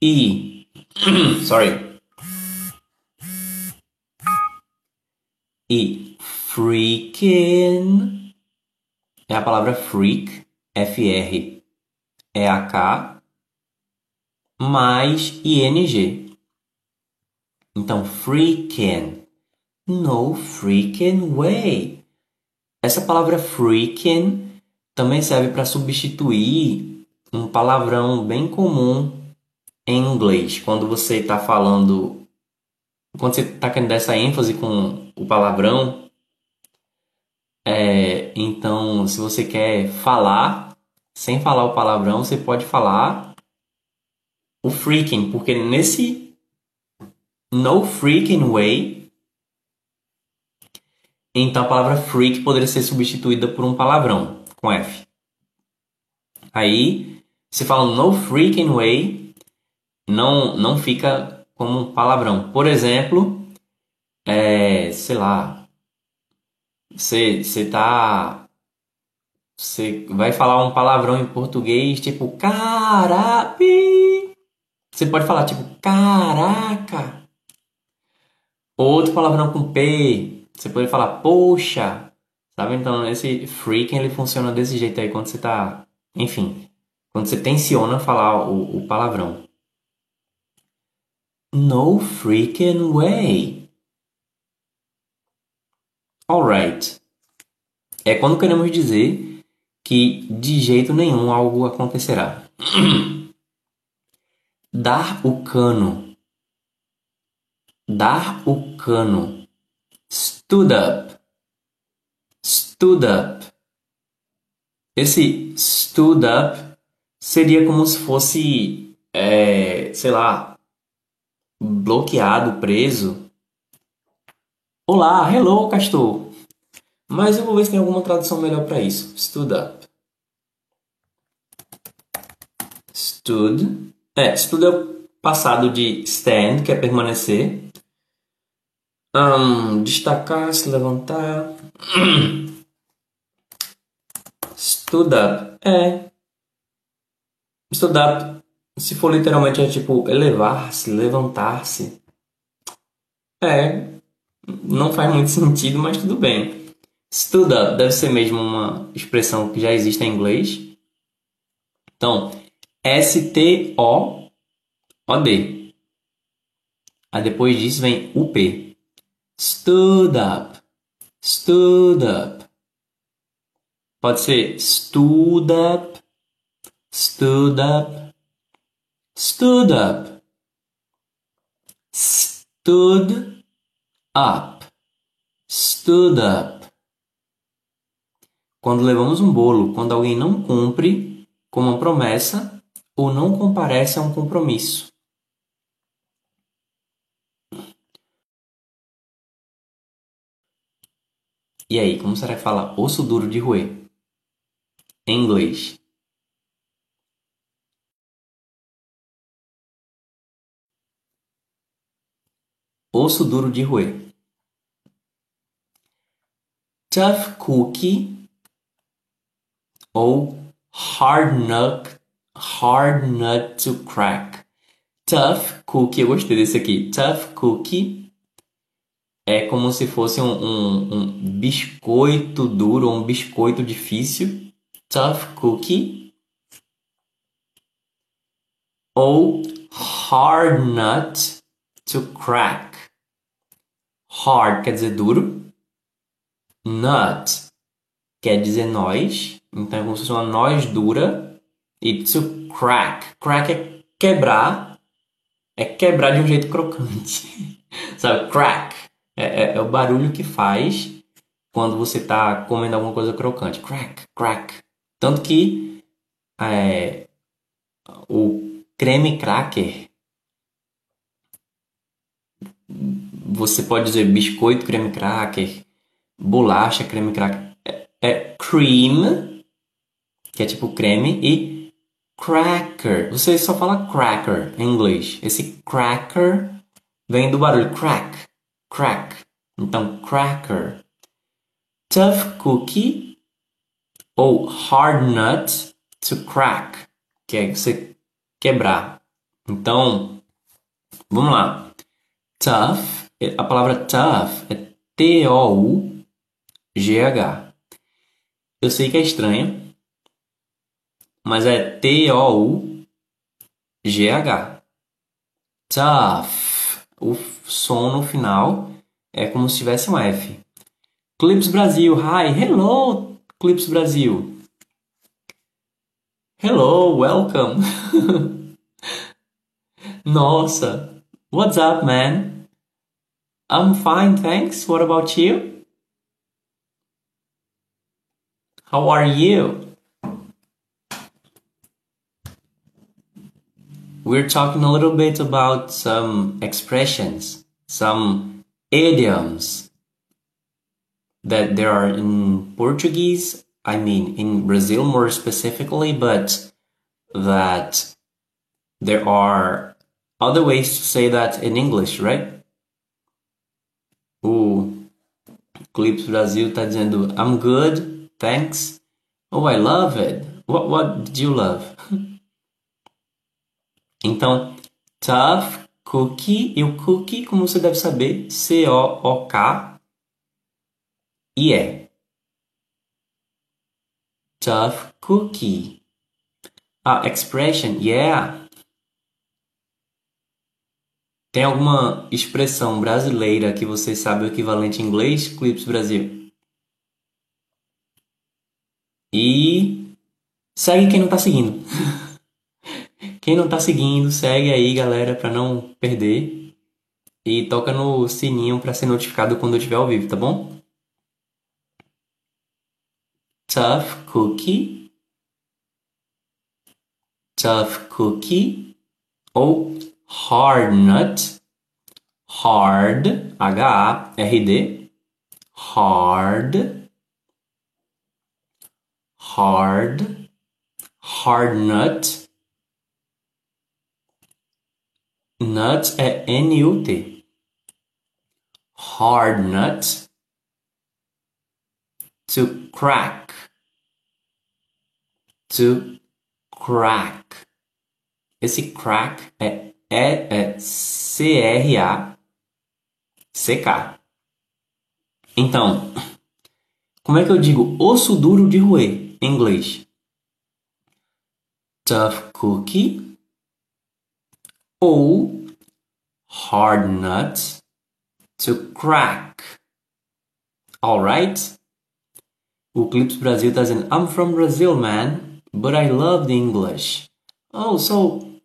E. Sorry. E. Freaking. É a palavra freak. F-R-E-A-K. Mais ING. Então, freaking. No freaking way. Essa palavra freaking também serve para substituir um palavrão bem comum em inglês. Quando você está falando, quando você está querendo dar essa ênfase com o palavrão, é, então se você quer falar sem falar o palavrão, você pode falar o freaking, porque nesse no freaking way, então a palavra freak poderia ser substituída por um palavrão com F. Aí, se fala no freaking way, não, não fica como um palavrão. Por exemplo, é, sei lá, você, tá. Você vai falar um palavrão em português, tipo, carapi. Você pode falar, tipo, caraca. Outro palavrão com P. Você pode falar, poxa. Sabe? Então, esse freaking, ele funciona desse jeito aí quando você tá... Enfim, quando você tensiona falar o, o palavrão. No freaking way. Alright. É quando queremos dizer que de jeito nenhum algo acontecerá. Dar o cano. Dar o cano. Stood up. Stood up. Esse stood up seria como se fosse, é, sei lá, bloqueado, preso. Olá, hello, Castor. Mas eu vou ver se tem alguma tradução melhor para isso. Stood up. Stood. É, stood é o passado de stand, que é permanecer. Um, destacar, se levantar. Stood up. É. Stood up se for literalmente é tipo elevar-se, levantar-se. É, não faz muito sentido, mas tudo bem. Stood up deve ser mesmo uma expressão que já existe em inglês. Então, S-T-O-O-D. Aí depois disso vem o P. Stood up. Stood up. Pode ser stood up. Stood up stood up, stood up, stood up. Quando levamos um bolo, quando alguém não cumpre com uma promessa ou não comparece a um compromisso. E aí, como será que fala osso duro de roer? Em inglês. Osso duro de roer. Tough cookie ou hard nut, hard nut to crack. Tough cookie, eu gostei desse aqui. Tough cookie é como se fosse um, um, um biscoito duro, um biscoito difícil. Tough cookie ou hard nut to crack. Hard quer dizer duro. Nut quer dizer noz. Então é como se fosse uma noz dura. E to crack. Crack é quebrar. É quebrar de um jeito crocante. Sabe? Crack. É, é, é, o barulho que faz quando você está comendo alguma coisa crocante. Crack, crack. Tanto que é, o creme cracker você pode dizer biscoito creme cracker, bolacha creme cracker, é, é cream, que é tipo creme, e cracker. Você só fala cracker em inglês. Esse cracker vem do barulho crack, crack. Então, cracker. Tough cookie ou hard nut to crack, que é você quebrar. Então, vamos lá. Tough, a palavra tough é T-O-U-G-H. Eu sei que é estranho, mas é T-O-U-G-H. Tough. O som no final é como se tivesse um F. Clips Brasil, hi, hello, Clips Brasil. Hello, welcome. Nossa, what's up, man? I'm fine, thanks. What about you? How are you? We're talking a little bit about some expressions, some idioms that there are in Portuguese, I mean in Brazil more specifically, but that there are other ways to say that in English, right? O Clips Brasil tá dizendo I'm good, thanks. Oh, I love it. What what did you love? então, tough, cookie e o cookie, como você deve saber, C O O K e é tough cookie. A expression, yeah. Tem alguma expressão brasileira que você sabe o equivalente em inglês? Clips Brasil. E segue quem não tá seguindo. quem não tá seguindo, segue aí, galera, para não perder. E toca no sininho para ser notificado quando eu estiver ao vivo, tá bom? tough cookie, tough cookie ou hard nut, hard, H-A-R-D, hard, hard, hard nut, nut é N-U-T, hard nut, to crack to crack. Esse crack é, é, é C-R-A-C-K. Então, como é que eu digo osso duro de roer em inglês? Tough cookie ou hard nut to crack. Alright? O Clips Brasil está dizendo I'm from Brazil, man but I love the English. Oh, so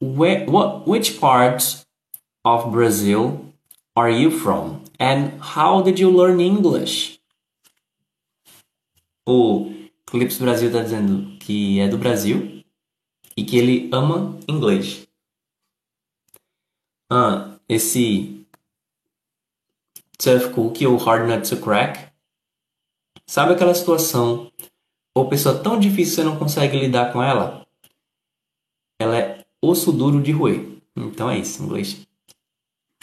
where, what, which part of Brazil are you from? And how did you learn English? O Clips Brasil está dizendo que é do Brasil e que ele ama inglês. Ah, esse tough cookie ou hard nut to crack. Sabe aquela situação ou pessoa tão difícil você não consegue lidar com ela, ela é osso duro de roer. Então é isso, inglês.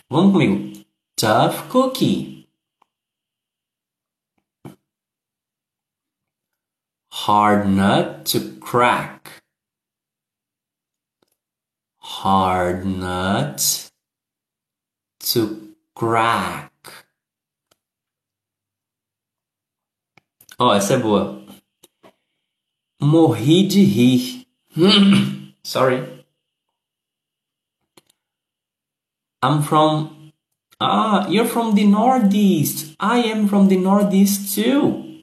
Vamos comigo. Tough cookie. Hard nut to crack. Hard nut to crack. Ó, oh, essa é boa. Morri de rir. Sorry. I'm from. Ah, you're from the Northeast. I am from the Northeast too.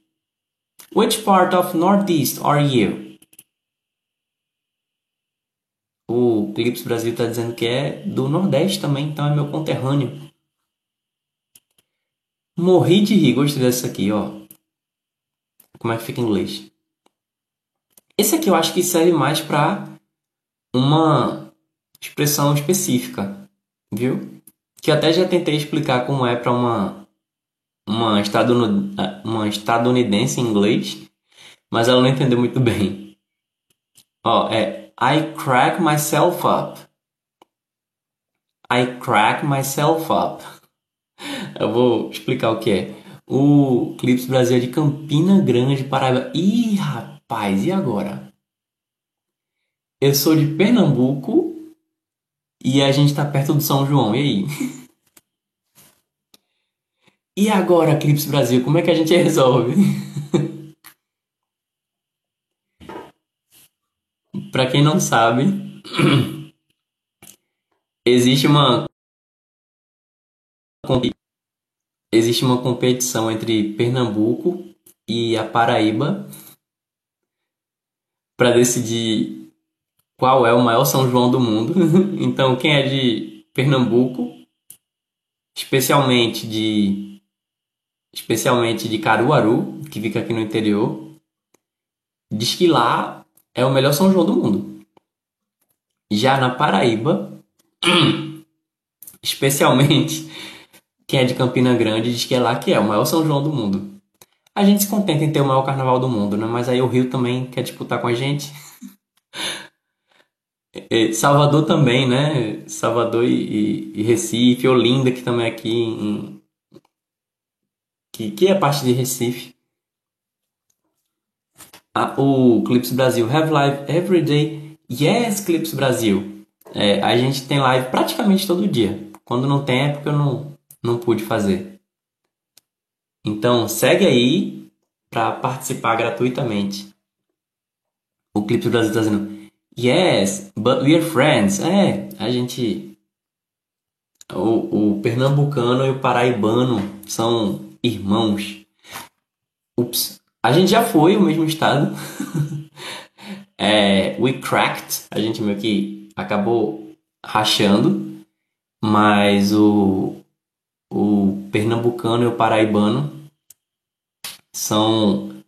Which part of Northeast are you? O Clips Brasil está dizendo que é do Nordeste também, então é meu conterrâneo. Morri de rir, gostei dessa aqui, ó. Como é que fica em inglês? Esse aqui eu acho que serve mais para uma expressão específica, viu? Que até já tentei explicar como é para uma uma, uma estadunidense em inglês, mas ela não entendeu muito bem. Ó, é I crack myself up. I crack myself up. Eu vou explicar o que é. O Clips Brasil é de Campina Grande, Paraíba. Ih, rapaz, e agora? Eu sou de Pernambuco e a gente tá perto do São João. E aí? E agora, Clips Brasil, como é que a gente resolve? Para quem não sabe, existe uma existe uma competição entre Pernambuco e a Paraíba para decidir qual é o maior São João do mundo. então, quem é de Pernambuco, especialmente de especialmente de Caruaru, que fica aqui no interior, diz que lá é o melhor São João do mundo. Já na Paraíba, especialmente quem é de Campina Grande diz que é lá que é o maior São João do mundo. A gente se contenta em ter o maior carnaval do mundo, né? Mas aí o Rio também quer disputar com a gente. Salvador também, né? Salvador e, e, e Recife, Olinda, que também é aqui em, que, que é parte de Recife. Ah, o Clips Brasil Have Live Every Day. Yes, Clips Brasil. É, a gente tem live praticamente todo dia. Quando não tem é porque eu não, não pude fazer. Então segue aí para participar gratuitamente. O Clips Brasil está dizendo Yes, but we are friends. É, a gente. O, o pernambucano e o paraibano são irmãos. Ups. A gente já foi o mesmo estado. é, we cracked. A gente meio que acabou rachando. Mas o, o pernambucano e o paraibano são,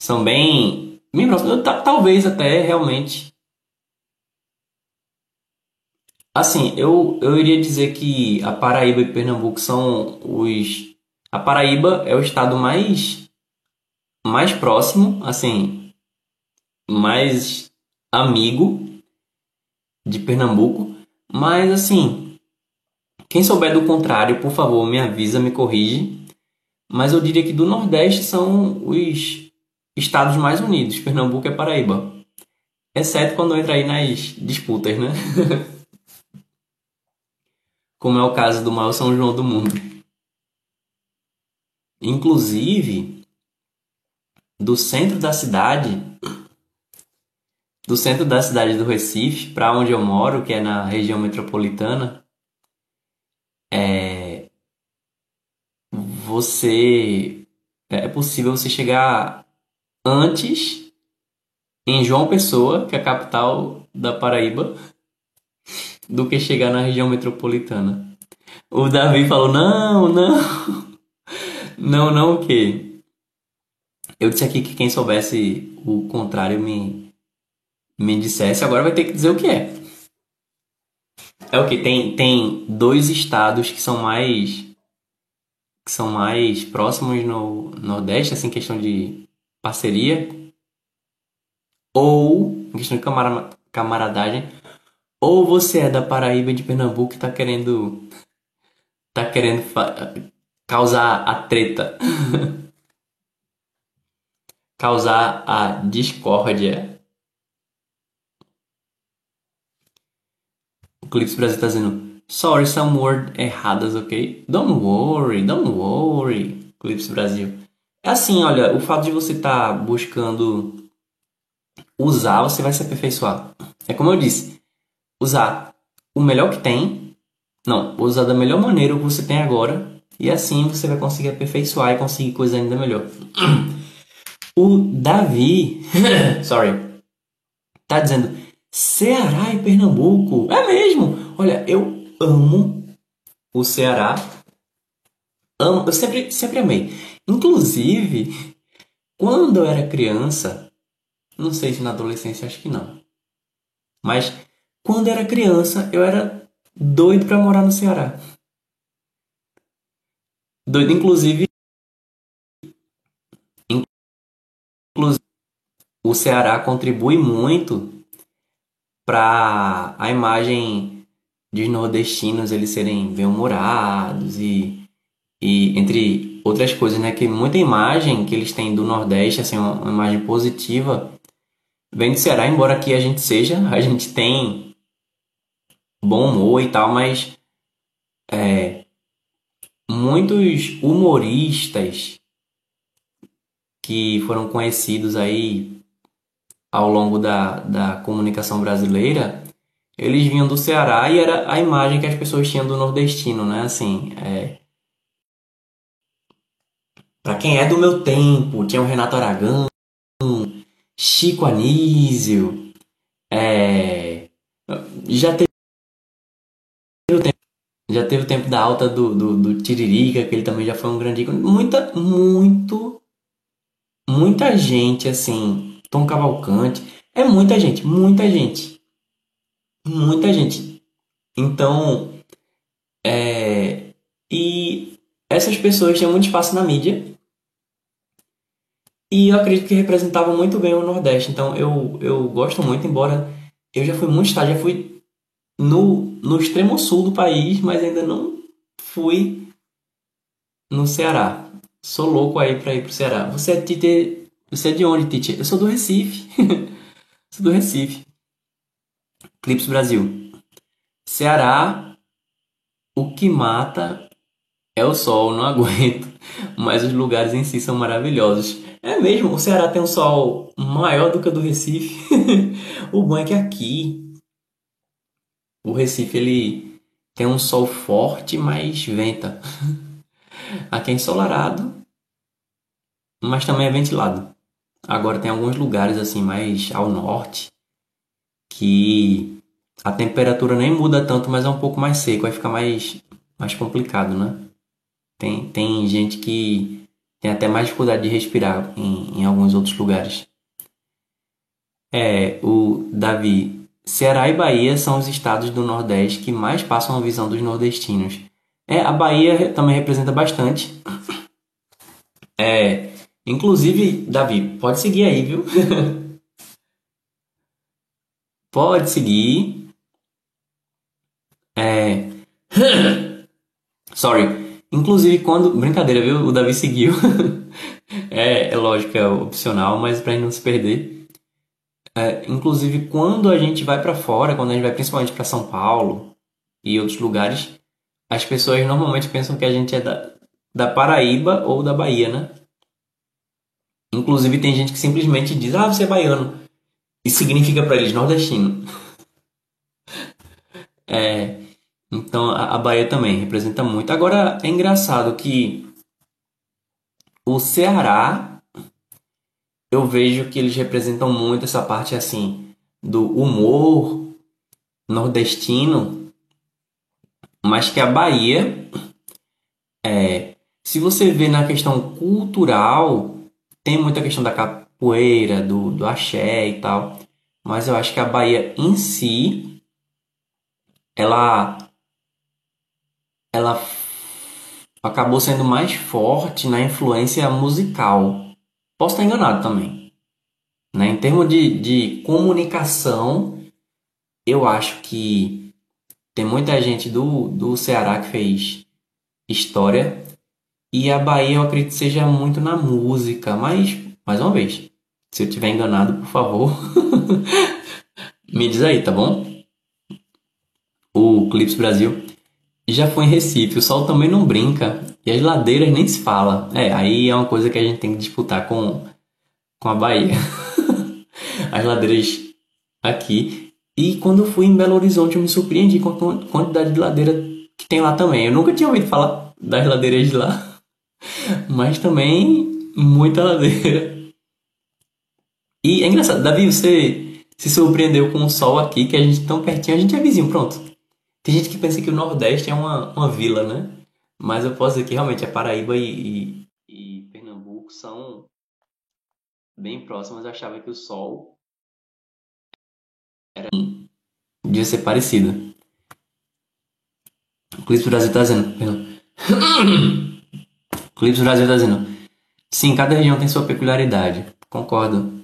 são bem. Talvez até realmente. Assim, eu, eu iria dizer que a Paraíba e Pernambuco são os a Paraíba é o estado mais mais próximo, assim, mais amigo de Pernambuco, mas assim, quem souber do contrário, por favor, me avisa, me corrige. Mas eu diria que do Nordeste são os estados mais unidos, Pernambuco e Paraíba. Exceto quando entra aí nas disputas, né? Como é o caso do maior São João do mundo. Inclusive, do centro da cidade, do centro da cidade do Recife, para onde eu moro, que é na região metropolitana, é, você é possível você chegar antes em João Pessoa, que é a capital da Paraíba, do que chegar na região metropolitana. O Davi falou: não, não. Não, não o quê? Eu disse aqui que quem soubesse o contrário me, me dissesse, agora vai ter que dizer o que é. É o que? Tem, tem dois estados que são mais que são mais próximos no Nordeste, assim, questão de parceria, ou questão de camara, camaradagem, ou você é da Paraíba de Pernambuco e tá querendo tá querendo causar a treta, causar a discórdia. O Clips Brasil está dizendo Sorry, some word erradas, ok? Don't worry, don't worry, Clips Brasil. É assim, olha, o fato de você estar tá buscando usar, você vai se aperfeiçoar. É como eu disse, usar o melhor que tem, não, usar da melhor maneira o que você tem agora e assim você vai conseguir aperfeiçoar e conseguir coisa ainda melhor. O Davi, sorry, tá dizendo Ceará e Pernambuco. É mesmo. Olha, eu amo o Ceará. Amo, eu sempre, sempre amei. Inclusive, quando eu era criança, Não sei se na adolescência, acho que não. Mas quando era criança, eu era doido para morar no Ceará. Doido, inclusive. Inclusive, o Ceará contribui muito para a imagem dos nordestinos eles serem bem-humorados e, e entre outras coisas, né? Que muita imagem que eles têm do Nordeste, assim, uma, uma imagem positiva, vem do Ceará, embora aqui a gente seja, a gente tem bom humor e tal, mas é, muitos humoristas que foram conhecidos aí ao longo da, da comunicação brasileira, eles vinham do Ceará e era a imagem que as pessoas tinham do nordestino, né? Assim, é... para quem é do meu tempo, tinha o Renato Aragão, Chico Anísio, é... já teve já teve o tempo da alta do, do, do Tiririca, que ele também já foi um grande ícone. Muita, muito, muita gente, assim, Tom Cavalcante. É muita gente, muita gente. Muita gente. Então, é... E essas pessoas tinham muito espaço na mídia. E eu acredito que representavam muito bem o Nordeste. Então, eu, eu gosto muito, embora eu já fui muito estágio, já fui no, no extremo sul do país, mas ainda não fui no Ceará. Sou louco aí para ir pro Ceará. Você é Tite, você é de onde, Tite? Eu sou do Recife. sou do Recife. Clips Brasil. Ceará, o que mata é o sol, não aguento. Mas os lugares em si são maravilhosos. É mesmo, o Ceará tem um sol maior do que o do Recife. o bom é que aqui o Recife ele tem um sol forte, mas venta. Aqui é ensolarado, mas também é ventilado. Agora tem alguns lugares assim mais ao norte que a temperatura nem muda tanto, mas é um pouco mais seco, aí fica mais mais complicado, né? Tem, tem gente que tem até mais dificuldade de respirar em, em alguns outros lugares. É, o Davi Ceará e Bahia são os estados do Nordeste que mais passam a visão dos nordestinos. É, a Bahia também representa bastante. É, inclusive, Davi, pode seguir aí, viu? pode seguir. É. Sorry. Inclusive, quando. Brincadeira, viu? O Davi seguiu. é, é lógico, é opcional, mas pra não se perder. É, inclusive, quando a gente vai para fora, quando a gente vai principalmente para São Paulo e outros lugares, as pessoas normalmente pensam que a gente é da, da Paraíba ou da Bahia, né? Inclusive, tem gente que simplesmente diz: Ah, você é baiano. E significa para eles nordestino. é, então, a, a Bahia também representa muito. Agora, é engraçado que o Ceará eu vejo que eles representam muito essa parte assim do humor nordestino, mas que a Bahia é, se você vê na questão cultural, tem muita questão da capoeira, do, do axé e tal, mas eu acho que a Bahia em si ela ela acabou sendo mais forte na influência musical Posso estar enganado também. Né? Em termos de, de comunicação, eu acho que tem muita gente do, do Ceará que fez história. E a Bahia eu acredito seja muito na música. Mas, mais uma vez, se eu estiver enganado, por favor, me diz aí, tá bom? O Clips Brasil já foi em Recife. O sol também não brinca. E as ladeiras nem se fala. É, aí é uma coisa que a gente tem que disputar com, com a Bahia. as ladeiras aqui. E quando eu fui em Belo Horizonte, eu me surpreendi com a quantidade de ladeira que tem lá também. Eu nunca tinha ouvido falar das ladeiras de lá. Mas também muita ladeira. E é engraçado, Davi, você se surpreendeu com o sol aqui, que a gente tão pertinho, a gente é vizinho, pronto. Tem gente que pensa que o Nordeste é uma, uma vila, né? Mas eu posso dizer que realmente a Paraíba e, e, e Pernambuco são bem próximas, eu achava que o Sol era podia ser parecido. O Clips Brasil tá dizendo. Clips Brasil tá dizendo. Sim, cada região tem sua peculiaridade. Concordo.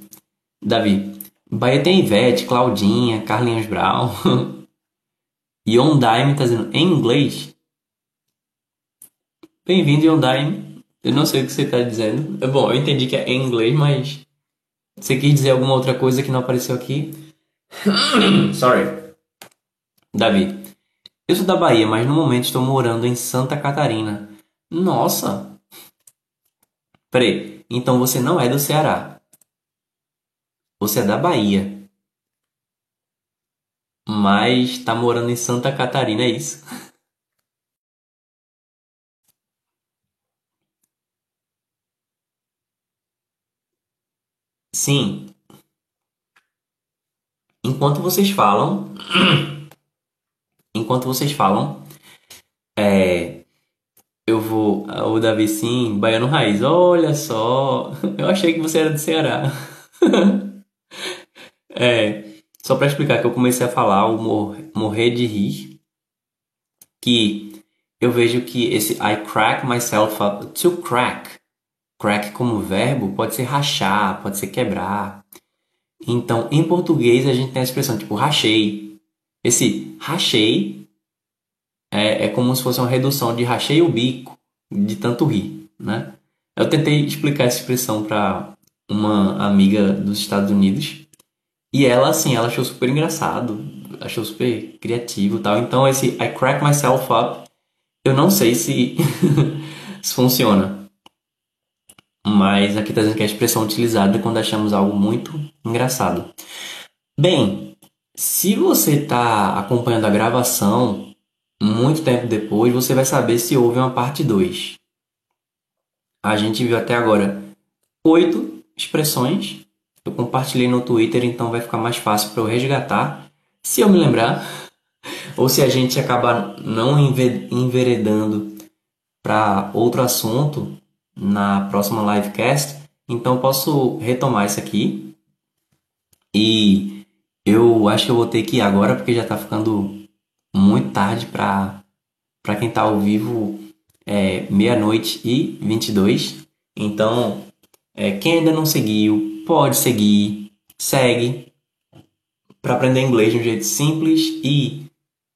Davi. Bahia tem Ivete, Claudinha, Carlinhos Brown. Yondaime tá dizendo em inglês. Bem-vindo, Yondaime. Eu não sei o que você tá dizendo. É bom, eu entendi que é em inglês, mas. Você quis dizer alguma outra coisa que não apareceu aqui? Sorry. Davi. Eu sou da Bahia, mas no momento estou morando em Santa Catarina. Nossa! Peraí, então você não é do Ceará. Você é da Bahia. Mas está morando em Santa Catarina, é isso? Sim. Enquanto vocês falam. Enquanto vocês falam. É, eu vou. O Davi sim, Baiano Raiz. Olha só. Eu achei que você era do Ceará. é, só para explicar que eu comecei a falar o mor morrer de rir. Que eu vejo que esse I crack myself up. To crack. Crack como verbo pode ser rachar, pode ser quebrar. Então, em português, a gente tem a expressão tipo rachei. Esse rachei é, é como se fosse uma redução de rachei o bico, de tanto rir, né? Eu tentei explicar essa expressão para uma amiga dos Estados Unidos e ela, assim, ela achou super engraçado, achou super criativo tal. Então, esse I crack myself up, eu não sei se, se funciona. Mas aqui está dizendo que é a expressão utilizada quando achamos algo muito engraçado. Bem, se você está acompanhando a gravação muito tempo depois, você vai saber se houve uma parte 2. A gente viu até agora oito expressões. Eu compartilhei no Twitter, então vai ficar mais fácil para eu resgatar, se eu me lembrar, ou se a gente acabar não enveredando para outro assunto, na próxima livecast. Então posso retomar isso aqui. E eu acho que eu vou ter que ir agora porque já está ficando muito tarde para para quem está ao vivo é meia-noite e 22. Então, é, quem ainda não seguiu, pode seguir, segue para aprender inglês de um jeito simples e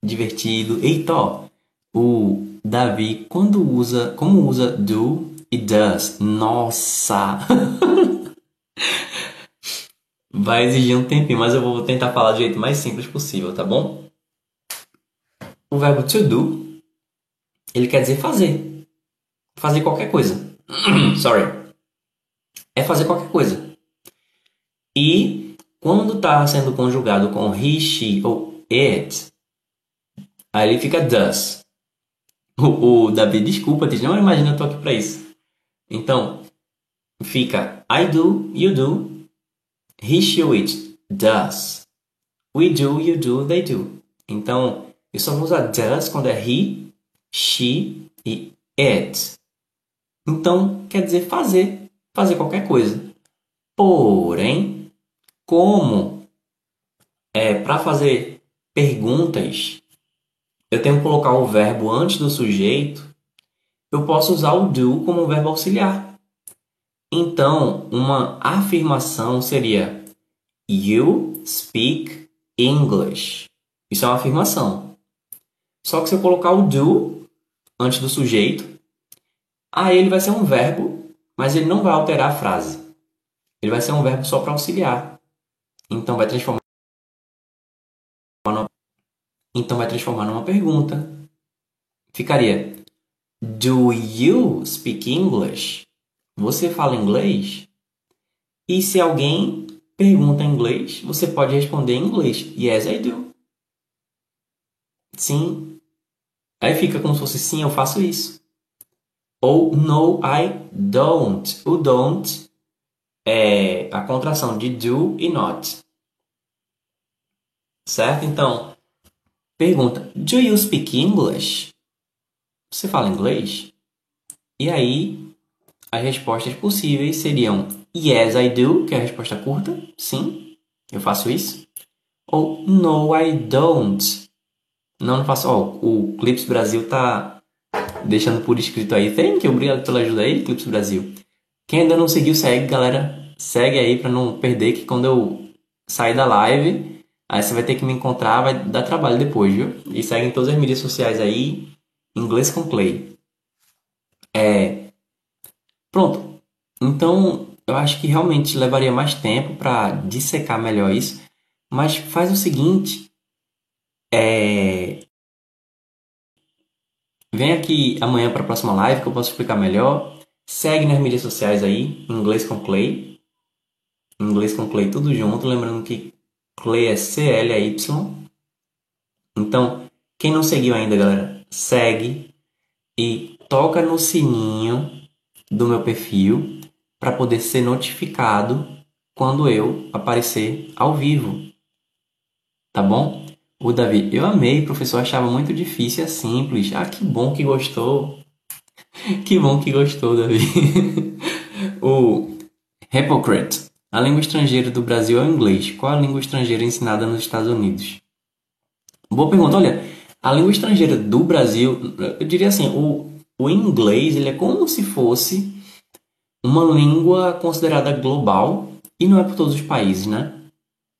divertido. Eita, o Davi quando usa, como usa do It does. Nossa! Vai exigir um tempinho, mas eu vou tentar falar do jeito mais simples possível, tá bom? O verbo to do, ele quer dizer fazer. Fazer qualquer coisa. Sorry. É fazer qualquer coisa. E quando está sendo conjugado com he, she ou it, aí ele fica does. O, o Davi, desculpa, não imagina eu tô aqui pra isso. Então, fica I do, you do, he, she, it does. We do, you do, they do. Então, eu só vou usar does quando é he, she e it. Então, quer dizer fazer, fazer qualquer coisa. Porém, como é para fazer perguntas, eu tenho que colocar o verbo antes do sujeito eu posso usar o do como um verbo auxiliar. Então, uma afirmação seria You speak English. Isso é uma afirmação. Só que se eu colocar o do antes do sujeito, aí ele vai ser um verbo, mas ele não vai alterar a frase. Ele vai ser um verbo só para auxiliar. Então vai transformar então vai transformar numa pergunta. Ficaria do you speak English? Você fala inglês? E se alguém pergunta em inglês, você pode responder em inglês. Yes, I do. Sim. Aí fica como se fosse sim, eu faço isso. Ou no, I don't. O don't é a contração de do e not. Certo? Então, pergunta: Do you speak English? Você fala inglês? E aí, as respostas possíveis seriam Yes, I do, que é a resposta curta. Sim, eu faço isso. Ou No, I don't. Não, não faço. Ó, o Clips Brasil tá deixando por escrito aí. Thank you, obrigado pela ajuda aí, Clips Brasil. Quem ainda não seguiu, segue, galera. Segue aí para não perder que quando eu sair da live, aí você vai ter que me encontrar, vai dar trabalho depois, viu? E segue em todas as mídias sociais aí, inglês com Clay. É. Pronto. Então, eu acho que realmente levaria mais tempo para dissecar melhor isso. Mas faz o seguinte. É... Vem aqui amanhã para a próxima live que eu posso explicar melhor. Segue nas mídias sociais aí, inglês com Clay. Inglês com Clay tudo junto, lembrando que Clay é C-L-Y. Então, quem não seguiu ainda, galera, segue e toca no sininho do meu perfil para poder ser notificado quando eu aparecer ao vivo. Tá bom? O Davi, eu amei, professor, achava muito difícil, é simples. Ah, que bom que gostou. que bom que gostou, Davi. o Hypocrite. A língua estrangeira do Brasil é o inglês. Qual a língua estrangeira ensinada nos Estados Unidos? Boa pergunta. Olha, a língua estrangeira do Brasil, eu diria assim, o, o inglês ele é como se fosse uma língua considerada global e não é por todos os países, né?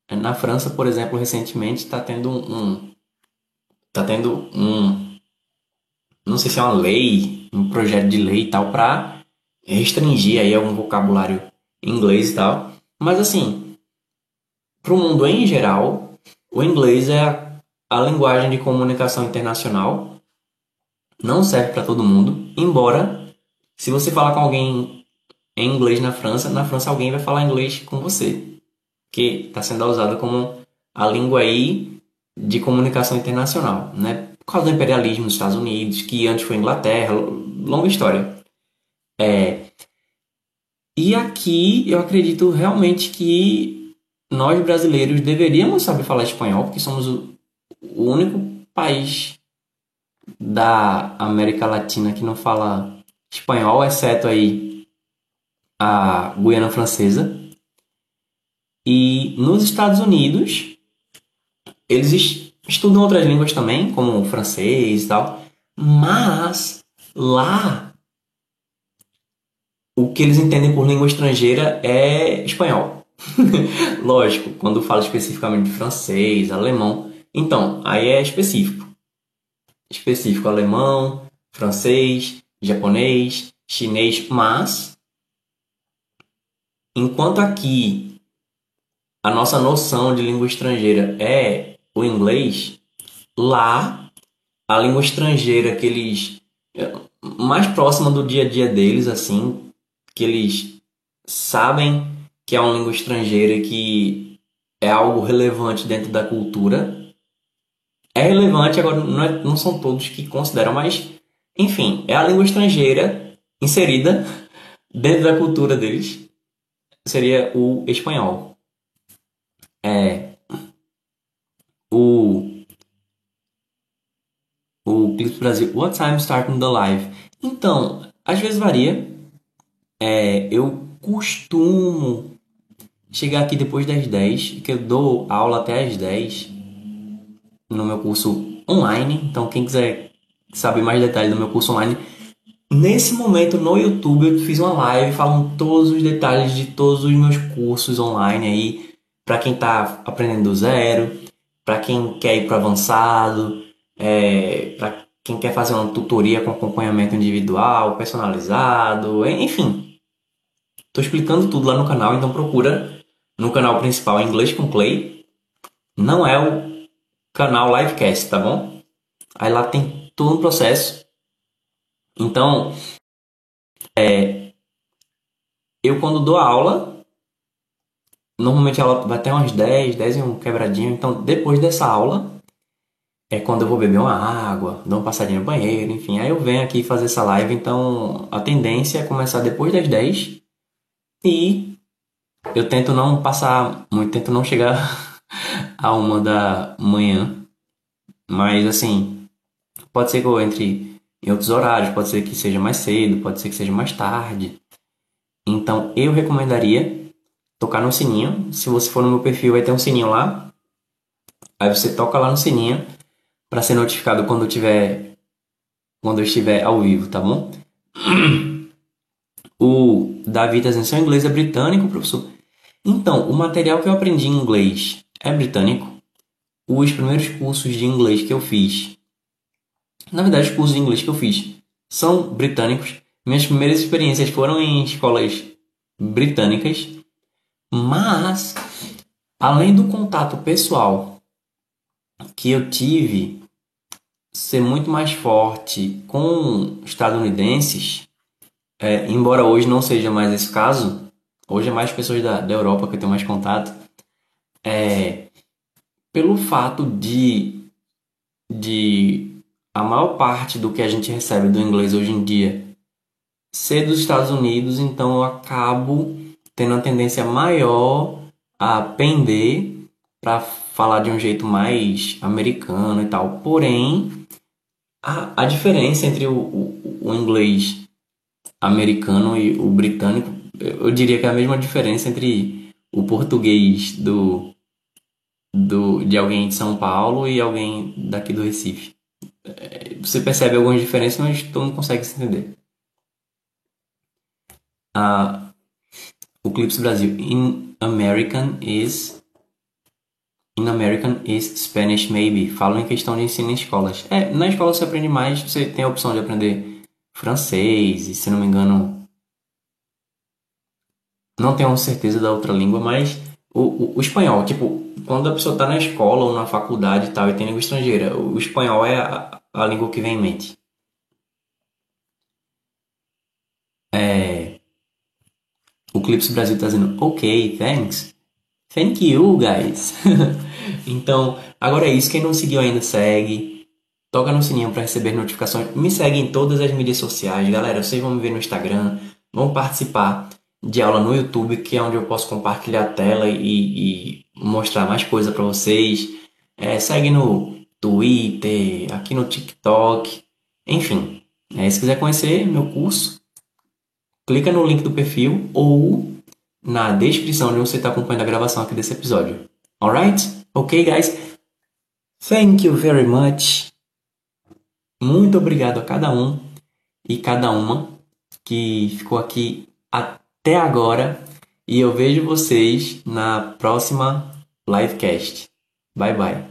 Na França, por exemplo, recentemente está tendo um, tá tendo um, não sei se é uma lei, um projeto de lei e tal para restringir aí algum vocabulário inglês e tal. Mas assim, para o mundo em geral, o inglês é a, a linguagem de comunicação internacional. Não serve para todo mundo, embora se você falar com alguém em inglês na França, na França alguém vai falar inglês com você que está sendo usada como a língua aí de comunicação internacional, né? Por causa do imperialismo dos Estados Unidos, que antes foi Inglaterra, longa história. É, e aqui eu acredito realmente que nós brasileiros deveríamos saber falar espanhol, porque somos o, o único país da América Latina que não fala espanhol, exceto aí a Guiana Francesa. E nos Estados Unidos, eles estudam outras línguas também, como francês e tal, mas lá o que eles entendem por língua estrangeira é espanhol. Lógico, quando fala especificamente de francês, alemão, então aí é específico. Específico alemão, francês, japonês, chinês, mas enquanto aqui a nossa noção de língua estrangeira é o inglês, lá a língua estrangeira que eles é, mais próxima do dia a dia deles, assim, que eles sabem que é uma língua estrangeira e que é algo relevante dentro da cultura. É relevante, agora não, é, não são todos que consideram, mas enfim, é a língua estrangeira inserida dentro da cultura deles. Seria o espanhol é o o Clips Brasil What time starting the live? Então, às vezes varia. É, eu costumo chegar aqui depois das 10, que eu dou aula até às 10 no meu curso online. Então, quem quiser saber mais detalhes do meu curso online, nesse momento no YouTube eu fiz uma live falando todos os detalhes de todos os meus cursos online aí para quem está aprendendo do zero, para quem quer ir para avançado, é, para quem quer fazer uma tutoria com acompanhamento individual, personalizado, enfim. Estou explicando tudo lá no canal, então procura no canal principal Inglês com Clay. Não é o canal Livecast, tá bom? Aí lá tem todo um processo. Então, é, eu quando dou aula, Normalmente ela vai até umas 10, 10 e um quebradinho. Então, depois dessa aula, é quando eu vou beber uma água, dar uma passadinha no banheiro, enfim. Aí eu venho aqui fazer essa live. Então, a tendência é começar depois das 10 e eu tento não passar muito, tento não chegar a uma da manhã. Mas, assim, pode ser que eu entre em outros horários, pode ser que seja mais cedo, pode ser que seja mais tarde. Então eu recomendaria tocar no sininho. Se você for no meu perfil, vai ter um sininho lá. Aí você toca lá no sininho para ser notificado quando eu tiver quando eu estiver ao vivo, tá bom? O Davi está dizendo, seu inglês é britânico, professor? Então, o material que eu aprendi em inglês é britânico. Os primeiros cursos de inglês que eu fiz, na verdade, os cursos de inglês que eu fiz são britânicos. Minhas primeiras experiências foram em escolas britânicas, mas além do contato pessoal que eu tive ser muito mais forte com estadunidenses, é, embora hoje não seja mais esse caso, hoje é mais pessoas da, da Europa que eu tenho mais contato, é, pelo fato de, de a maior parte do que a gente recebe do inglês hoje em dia ser dos Estados Unidos, então eu acabo tendo uma tendência maior a pender para falar de um jeito mais americano e tal. Porém, a, a diferença entre o, o, o inglês americano e o britânico, eu diria que é a mesma diferença entre o português do, do de alguém de São Paulo e alguém daqui do Recife. É, você percebe algumas diferenças, mas todo mundo consegue se entender. Ah, o Clips Brasil. In American is In American is Spanish maybe. Falam em questão de ensino em escolas. É, na escola você aprende mais, você tem a opção de aprender francês e, se não me engano, não tenho certeza da outra língua, mas o, o, o espanhol, tipo, quando a pessoa está na escola ou na faculdade e tal e tem língua estrangeira, o espanhol é a, a língua que vem em mente. É, o Clips Brasil está dizendo, ok, thanks. Thank you, guys. então, agora é isso. Quem não seguiu ainda, segue toca no sininho para receber notificações. Me segue em todas as mídias sociais, galera. Vocês vão me ver no Instagram, vão participar de aula no YouTube, que é onde eu posso compartilhar a tela e, e mostrar mais coisa para vocês. É, segue no Twitter, aqui no TikTok, enfim. É, se quiser conhecer meu curso, clica no link do perfil ou na descrição onde você está acompanhando a gravação aqui desse episódio. Alright? Ok, guys? Thank you very much. Muito obrigado a cada um e cada uma que ficou aqui até agora. E eu vejo vocês na próxima livecast. Bye bye.